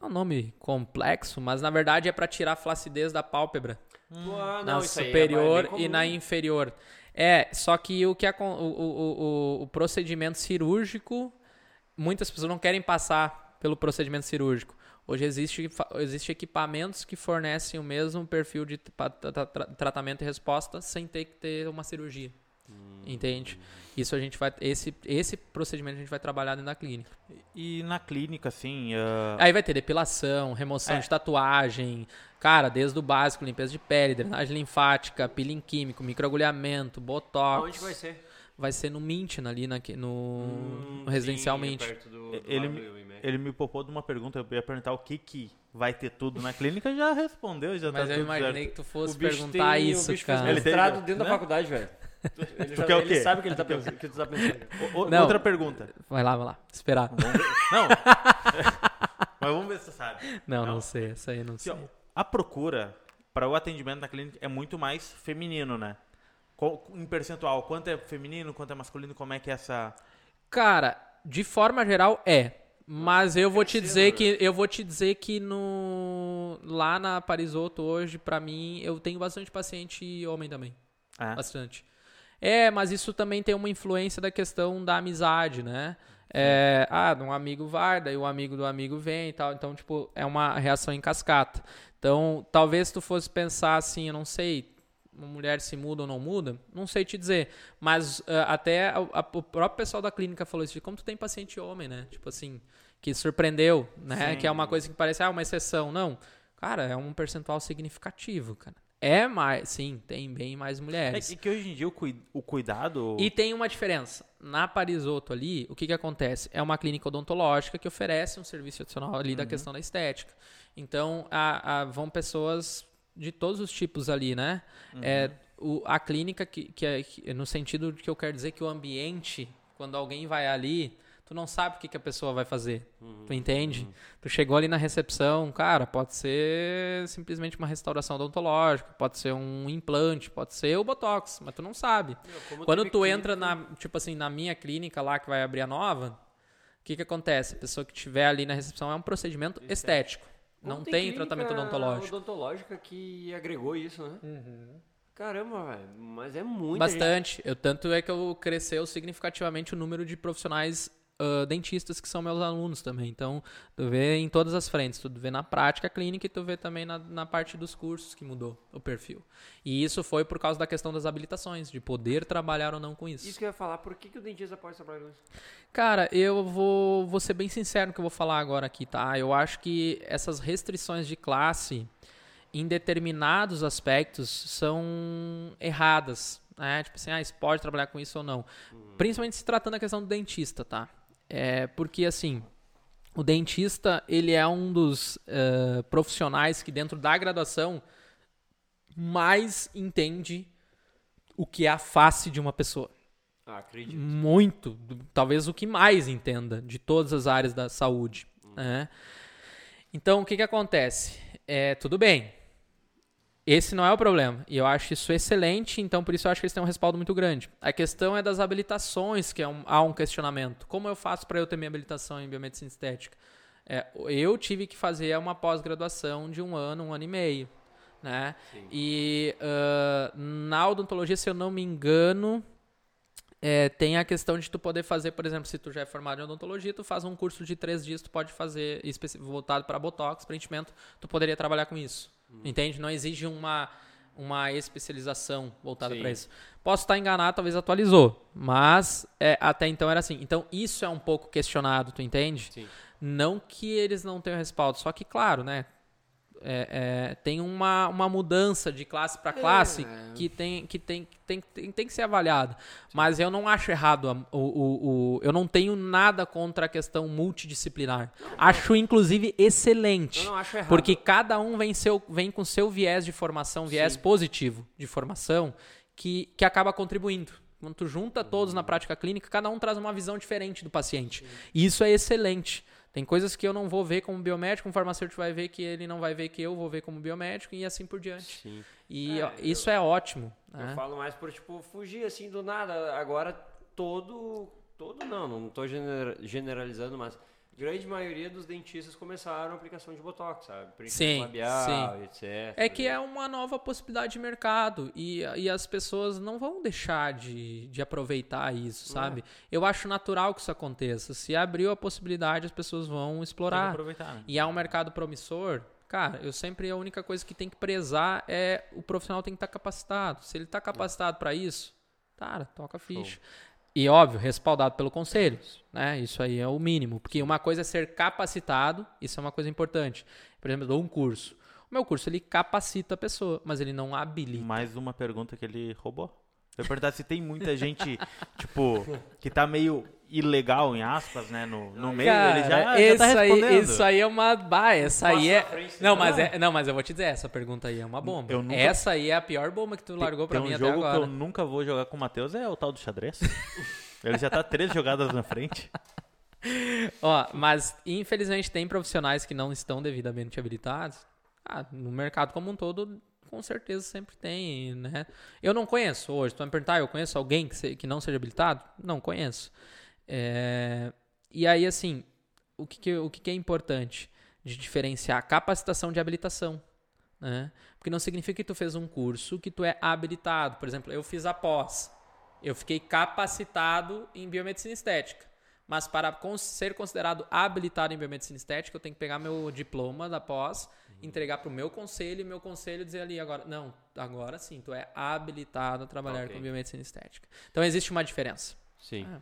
É um nome complexo, mas na verdade é para tirar a flacidez da pálpebra Pô, ah, na não, aí é superior comum. e na inferior. É, só que o que acon- o, o, o, o procedimento cirúrgico, muitas pessoas não querem passar pelo procedimento cirúrgico. Hoje existe, existe equipamentos que fornecem o mesmo perfil de tra- tra- tra- tratamento e resposta sem ter que ter uma cirurgia. Entende? Isso a gente vai. Esse, esse procedimento a gente vai trabalhar dentro da clínica. E na clínica, assim. ah, Aí vai ter depilação, remoção É. de tatuagem, cara, desde o básico, limpeza de pele, drenagem linfática, peeling químico, microagulhamento, botox. Onde vai ser? Vai ser no Mintin ali, na, no, Hum, no residencial sim, Mint. perto do- do Ele me- ele me poupou de uma pergunta. Eu ia perguntar o que, que vai ter tudo na clínica. Já respondeu, já Mas tá eu imaginei certo. que tu fosse perguntar tem- isso, cara. Ele tem- mestrado dentro da né? faculdade, velho. Ele, já, quer o ele quê? sabe o que ele tá pensando. que tu tá pensando. O- o- Não. Outra pergunta. Vai lá, vai lá. Esperar. Não. Mas vamos ver se você sabe. Não, não, Não? sei. Essa aí eu não sei. ó, a procura para o atendimento na clínica é muito mais feminino, né? Qual- Em percentual, quanto é feminino, quanto é masculino, como é que é essa. Cara, de forma geral é. Mas eu vou te dizer que eu vou te dizer que no lá na Parisoto hoje, pra mim, eu tenho bastante paciente homem também. É. Bastante. É, mas isso também tem uma influência da questão da amizade, né? É, ah, um amigo vai, daí o amigo do amigo vem e tal. Então, tipo, é uma reação em cascata. Então, talvez tu fosse pensar assim, eu não sei, uma mulher se muda ou não muda, não sei te dizer. Mas ah, até a- a- o próprio pessoal da clínica falou isso, de como tu tem paciente homem, né? Tipo assim, que surpreendeu, né? Sim. Que é uma coisa que parece, ah, uma exceção. Não. Cara, é um percentual significativo, cara. É mais, sim, tem bem mais É mulheres. que- que hoje em dia o, cui- o cuidado. E tem uma diferença. Na Parisoto ali, o que, que acontece? É uma clínica odontológica que oferece um serviço adicional ali da questão da estética. Então, a- a- vão pessoas de todos os tipos ali, né? É, o- a clínica, que, que é que- no sentido de que eu quero dizer que o ambiente, quando alguém vai ali, tu não sabe o que, que a pessoa vai fazer. Tu entende? Tu chegou ali na recepção, cara, pode ser simplesmente uma restauração odontológica, pode ser um implante, pode ser o Botox, mas tu não sabe. como Quando tu clínica- entra na, tipo assim, na minha clínica lá que vai abrir a nova, o que que acontece? A pessoa que estiver ali na recepção é um procedimento estético. Como Não tem, clínica tratamento odontológico. odontológica que agregou isso, né? Uhum. Caramba, velho. Mas é muito. Bastante. Eu, tanto é que eu cresceu significativamente o número de profissionais ah, dentistas que são meus alunos também. Então, tu vê em todas as frentes. Tu vê na prática clínica e tu vê também na, na parte dos cursos que mudou o perfil. E isso foi por causa da questão das habilitações, de poder trabalhar ou não com isso. Isso que eu ia falar. Por que, que o dentista pode trabalhar com isso? Cara, eu vou, vou ser bem sincero no que eu vou falar agora aqui, tá? Eu acho que essas restrições de classe, em determinados aspectos, são erradas. Né? Tipo assim, ah, você pode trabalhar com isso ou não. Principalmente se tratando da questão do dentista, tá? É, porque, assim, o dentista, ele é um dos eh, profissionais que dentro da graduação mais entende o que é a face de uma pessoa Ah, acredito. muito, talvez o que mais entenda de todas as áreas da saúde. né? Então, o que, que acontece? É, tudo bem. Esse não é o problema. E eu acho isso excelente, então por isso eu acho que eles têm um respaldo muito grande. A questão é das habilitações, que é um- há um questionamento. Como eu faço para eu ter minha habilitação em biomedicina estética? É, eu tive que fazer uma pós-graduação de um ano, um ano e meio. Né? E ah, na odontologia, se eu não me engano, é, tem a questão de tu poder fazer, por exemplo, se tu já é formado em odontologia, tu faz um curso de três dias, tu pode fazer voltado para botox, preenchimento, tu poderia trabalhar com isso. Entende? Não exige uma uma especialização voltada para isso. Posso estar enganado, talvez atualizou, mas é, até então era assim. Então isso é um pouco questionado, tu entende? Sim. Não que eles não tenham respaldo, só que claro, né? É, é, tem uma, uma mudança de classe para classe É. que, tem, que, tem, que tem, tem, tem que ser avaliada. Mas eu não acho errado. a- O, o, o- eu não tenho nada contra a questão multidisciplinar. Acho, inclusive, excelente. Eu não acho errado. Porque cada um vem, seu, vem com seu viés de formação, viés Sim. positivo de formação, que, que acaba contribuindo. Quando tu junta todos na prática clínica, cada um traz uma visão diferente do paciente. E isso é excelente. Tem coisas que eu não vou ver como biomédico, um farmacêutico vai ver que ele não vai ver que eu vou ver como biomédico e assim por diante. Sim. E É, isso é ótimo. Eu né? falo mais por, tipo, fugir assim do nada. Agora, todo. Todo não, não tô genera- generalizando, mas grande maioria dos dentistas começaram a aplicação de botox, sabe? Preenchimento Sim, labial, etc. É que é uma nova possibilidade de mercado e, e as pessoas não vão deixar de, de aproveitar isso, sabe? Eu acho natural que isso aconteça. Se abriu a possibilidade, as pessoas vão explorar. aproveitar, né? E é um mercado promissor. Cara, eu sempre a única coisa que tem que prezar é o profissional tem que estar capacitado. Se ele está capacitado para isso, Cara, toca a ficha. E óbvio, respaldado pelo conselho, né? Isso aí é o mínimo, porque uma coisa é ser capacitado, isso é uma coisa importante. Por exemplo, eu dou um curso. O meu curso ele capacita a pessoa, mas ele não habilita. Mais uma pergunta que ele roubou. Eu perguntar se tem muita gente, tipo, que tá meio ilegal, em aspas, né, no, no meio, Cara, ele já, já isso, tá aí, respondendo. isso aí é uma. Bah, essa aí é. Passa na frente, Não né? mas, é, não, mas eu vou te dizer, essa pergunta aí é uma bomba. Eu nunca- Essa aí é a pior bomba que tu largou pra tem mim um até jogo agora. que eu nunca vou jogar com o Matheus, é o tal do xadrez. ele já tá três jogadas na frente. Ó, mas infelizmente tem profissionais que não estão devidamente habilitados. Ah, no mercado como um todo, com certeza sempre tem, né? Eu não conheço hoje. Tu vai me perguntar, eu conheço alguém que, se- que não seja habilitado? Não conheço. É, E aí, assim, o que, que- o que, que é importante de diferenciar? Capacitação de habilitação. Né? Porque não significa que tu fez um curso que tu é habilitado. Por exemplo, eu fiz a pós. Eu fiquei capacitado em biomedicina estética. Mas para cons- ser considerado habilitado em biomedicina estética, eu tenho que pegar meu diploma da pós, entregar para o meu conselho e meu conselho dizer ali agora, não, agora sim, tu é habilitado a trabalhar Ok. com biomedicina estética. Então existe uma diferença. Sim. Ah.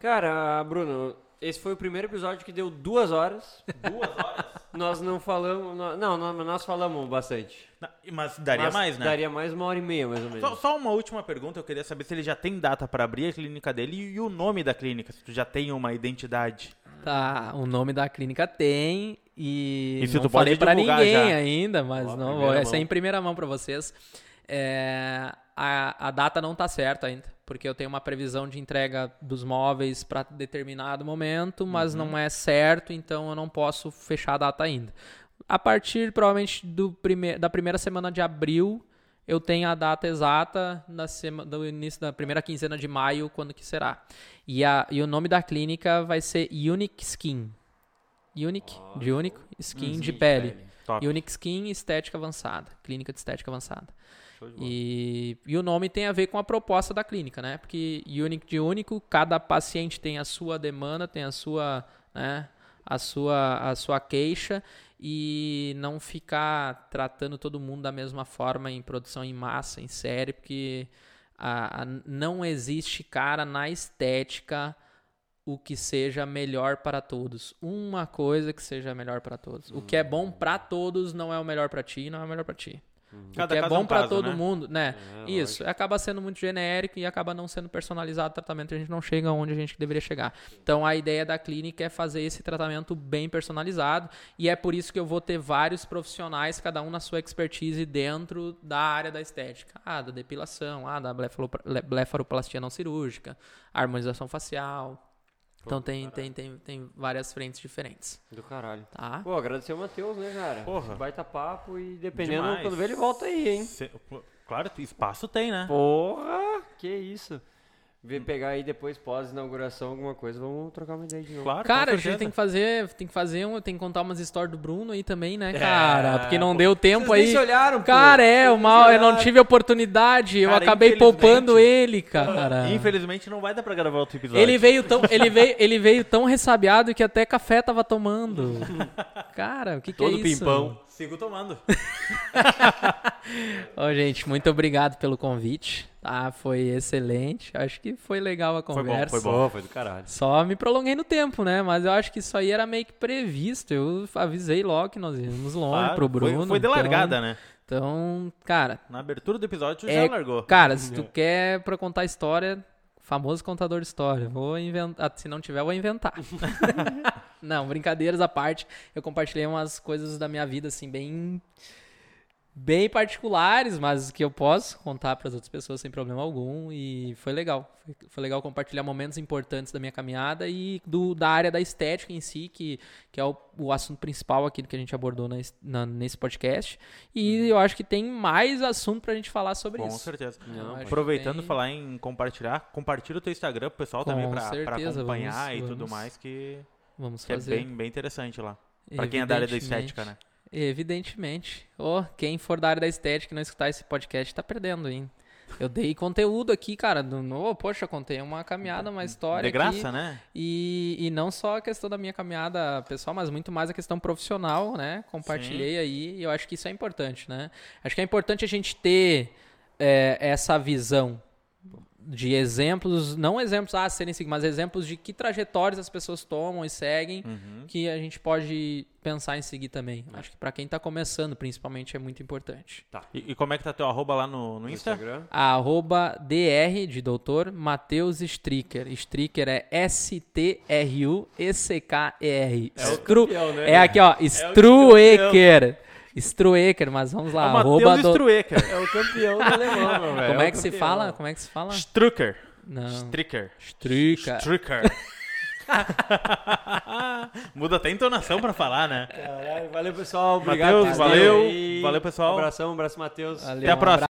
Cara, Bruno, esse foi o primeiro episódio que deu duas horas. Duas horas? nós não falamos. Não, nó- nós falamos bastante. Mas daria Mas mais, né? Daria mais uma hora e meia, mais ou menos. Só, só uma última pergunta, eu queria saber se ele já tem data para abrir a clínica dele e, e o nome da clínica, se tu já tem uma identidade. Tá, o nome da clínica tem e, E se não tu pode falei pra divulgar ninguém já? ainda, mas Ó, não, primeira essa é em primeira mão pra vocês. É, a, a data não tá certa ainda, porque eu tenho uma previsão de entrega dos móveis para determinado momento, mas Uhum. não é certo, então eu não posso fechar a data ainda. A partir provavelmente do prime da primeira semana de abril, eu tenho a data exata na do início da primeira quinzena de maio, quando que será. E, a, e o nome da clínica vai ser Unique Skin. Unique, de único, skin de pele. Top. Unique Skin Estética Avançada. Clínica de Estética Avançada. E, e o nome tem a ver com a proposta da clínica, né? Porque Unique de único, cada paciente tem a sua demanda, tem a sua, né, a sua, a sua queixa e não ficar tratando todo mundo da mesma forma em produção em massa, em série, porque a- a- não existe cara na estética o que seja melhor para todos. Uma coisa que seja melhor para todos. O que é bom para todos não é o melhor para ti, não é o melhor para ti. O Cada que é caso é bom um para todo né? mundo, né? É, Isso, acaba sendo muito genérico e acaba não sendo personalizado o tratamento, a gente não chega onde a gente deveria chegar. Então a ideia da clínica é fazer esse tratamento bem personalizado e é por isso que eu vou ter vários profissionais, cada um na sua expertise dentro da área da estética. Ah, da depilação, ah, da blefaropla- le- blefaroplastia não cirúrgica, harmonização facial. Então tem, tem, tem, tem várias frentes diferentes, Do caralho. tá? Pô, agradecer o Matheus, né, cara? Porra. Baita papo e dependendo Demais. quando vê, ele volta aí, hein? Se- Claro, espaço tem, né? Porra, que isso. Vê pegar aí depois, pós-inauguração, alguma coisa, vamos trocar uma ideia de novo. Claro, Cara, a gente tem que fazer, tem que fazer um, tem que contar umas histórias do Bruno aí também, né, É, cara? Porque não pô. deu tempo Vocês nem aí. se olharam, pô. Cara, é, Vocês mal, eu não tive oportunidade, eu Cara, acabei poupando ele, cara. Infelizmente não vai dar pra gravar outro episódio. Ele veio tão, ele veio, ele veio tão ressabiado que até café tava tomando. Cara, o que que Todo é isso? pimpão. Sigo tomando. Ô, gente, muito obrigado pelo convite, tá? Foi excelente. Acho que foi legal a bom, conversa. foi bom. Pô, foi do caralho. Só me prolonguei no tempo, né? Mas eu acho que isso aí era meio que previsto. Eu avisei logo que nós íamos longe Claro, pro Bruno. Foi, foi de então- largada, né? Então, cara, Na abertura do episódio É, já largou. cara, se tu quer pra contar história, famoso contador de história, vou inventar. Se não tiver, eu vou inventar. não, brincadeiras à parte, eu compartilhei umas coisas da minha vida, assim, bem. Bem particulares, mas que eu posso contar para as outras pessoas sem problema algum. E foi legal. Foi, foi legal compartilhar momentos importantes da minha caminhada e do, da área da estética em si, que, que é o, o assunto principal aqui que a gente abordou na, na- nesse podcast. E eu acho que tem mais assunto pra gente falar sobre Com isso. certeza. Não, acho que Aproveitando tem- falar em compartilhar, compartilha o teu Instagram pro pessoal Com também certeza, acompanhar vamos- e tudo vamos mais, que, Vamos que é fazer. bem, bem interessante lá. Pra quem é da área da estética, né? Evidentemente. Oh, quem for da área da estética e não escutar esse podcast tá perdendo, hein? Eu dei conteúdo aqui, cara. Do, no, poxa, contei uma caminhada, uma história. De graça, aqui, né? E, e não só a questão da minha caminhada pessoal, mas muito mais a questão profissional, né? Compartilhei aí e eu acho que isso é importante, né? Acho que é importante a gente ter é, essa visão. De exemplos, não exemplos a serem seguidos, mas exemplos de que trajetórias as pessoas tomam e seguem, Uhum. que a gente pode pensar em seguir também. Acho que pra quem tá começando, principalmente, é muito importante. E, e como é que tá teu arroba lá no, no Insta? Instagram. Arroba DR de doutor Matheus Stricker. Stricker é S-T-R-U-E-C-K-E-R. É o Stru- campeão, né? É aqui, ó, Struecker. Struecker, mas vamos lá. É o Matheus do... Struecker. É o campeão do alemão, meu velho. Como é, é que campeão. se fala? Como é que se fala? Strucker. Não. Stricker. Stricker. Stricker. Muda até a entonação pra falar, né? Caralho, valeu, pessoal. Obrigado. Mateus, valeu. E... Valeu, pessoal. Um abração, um abraço, Matheus. Até a próxima.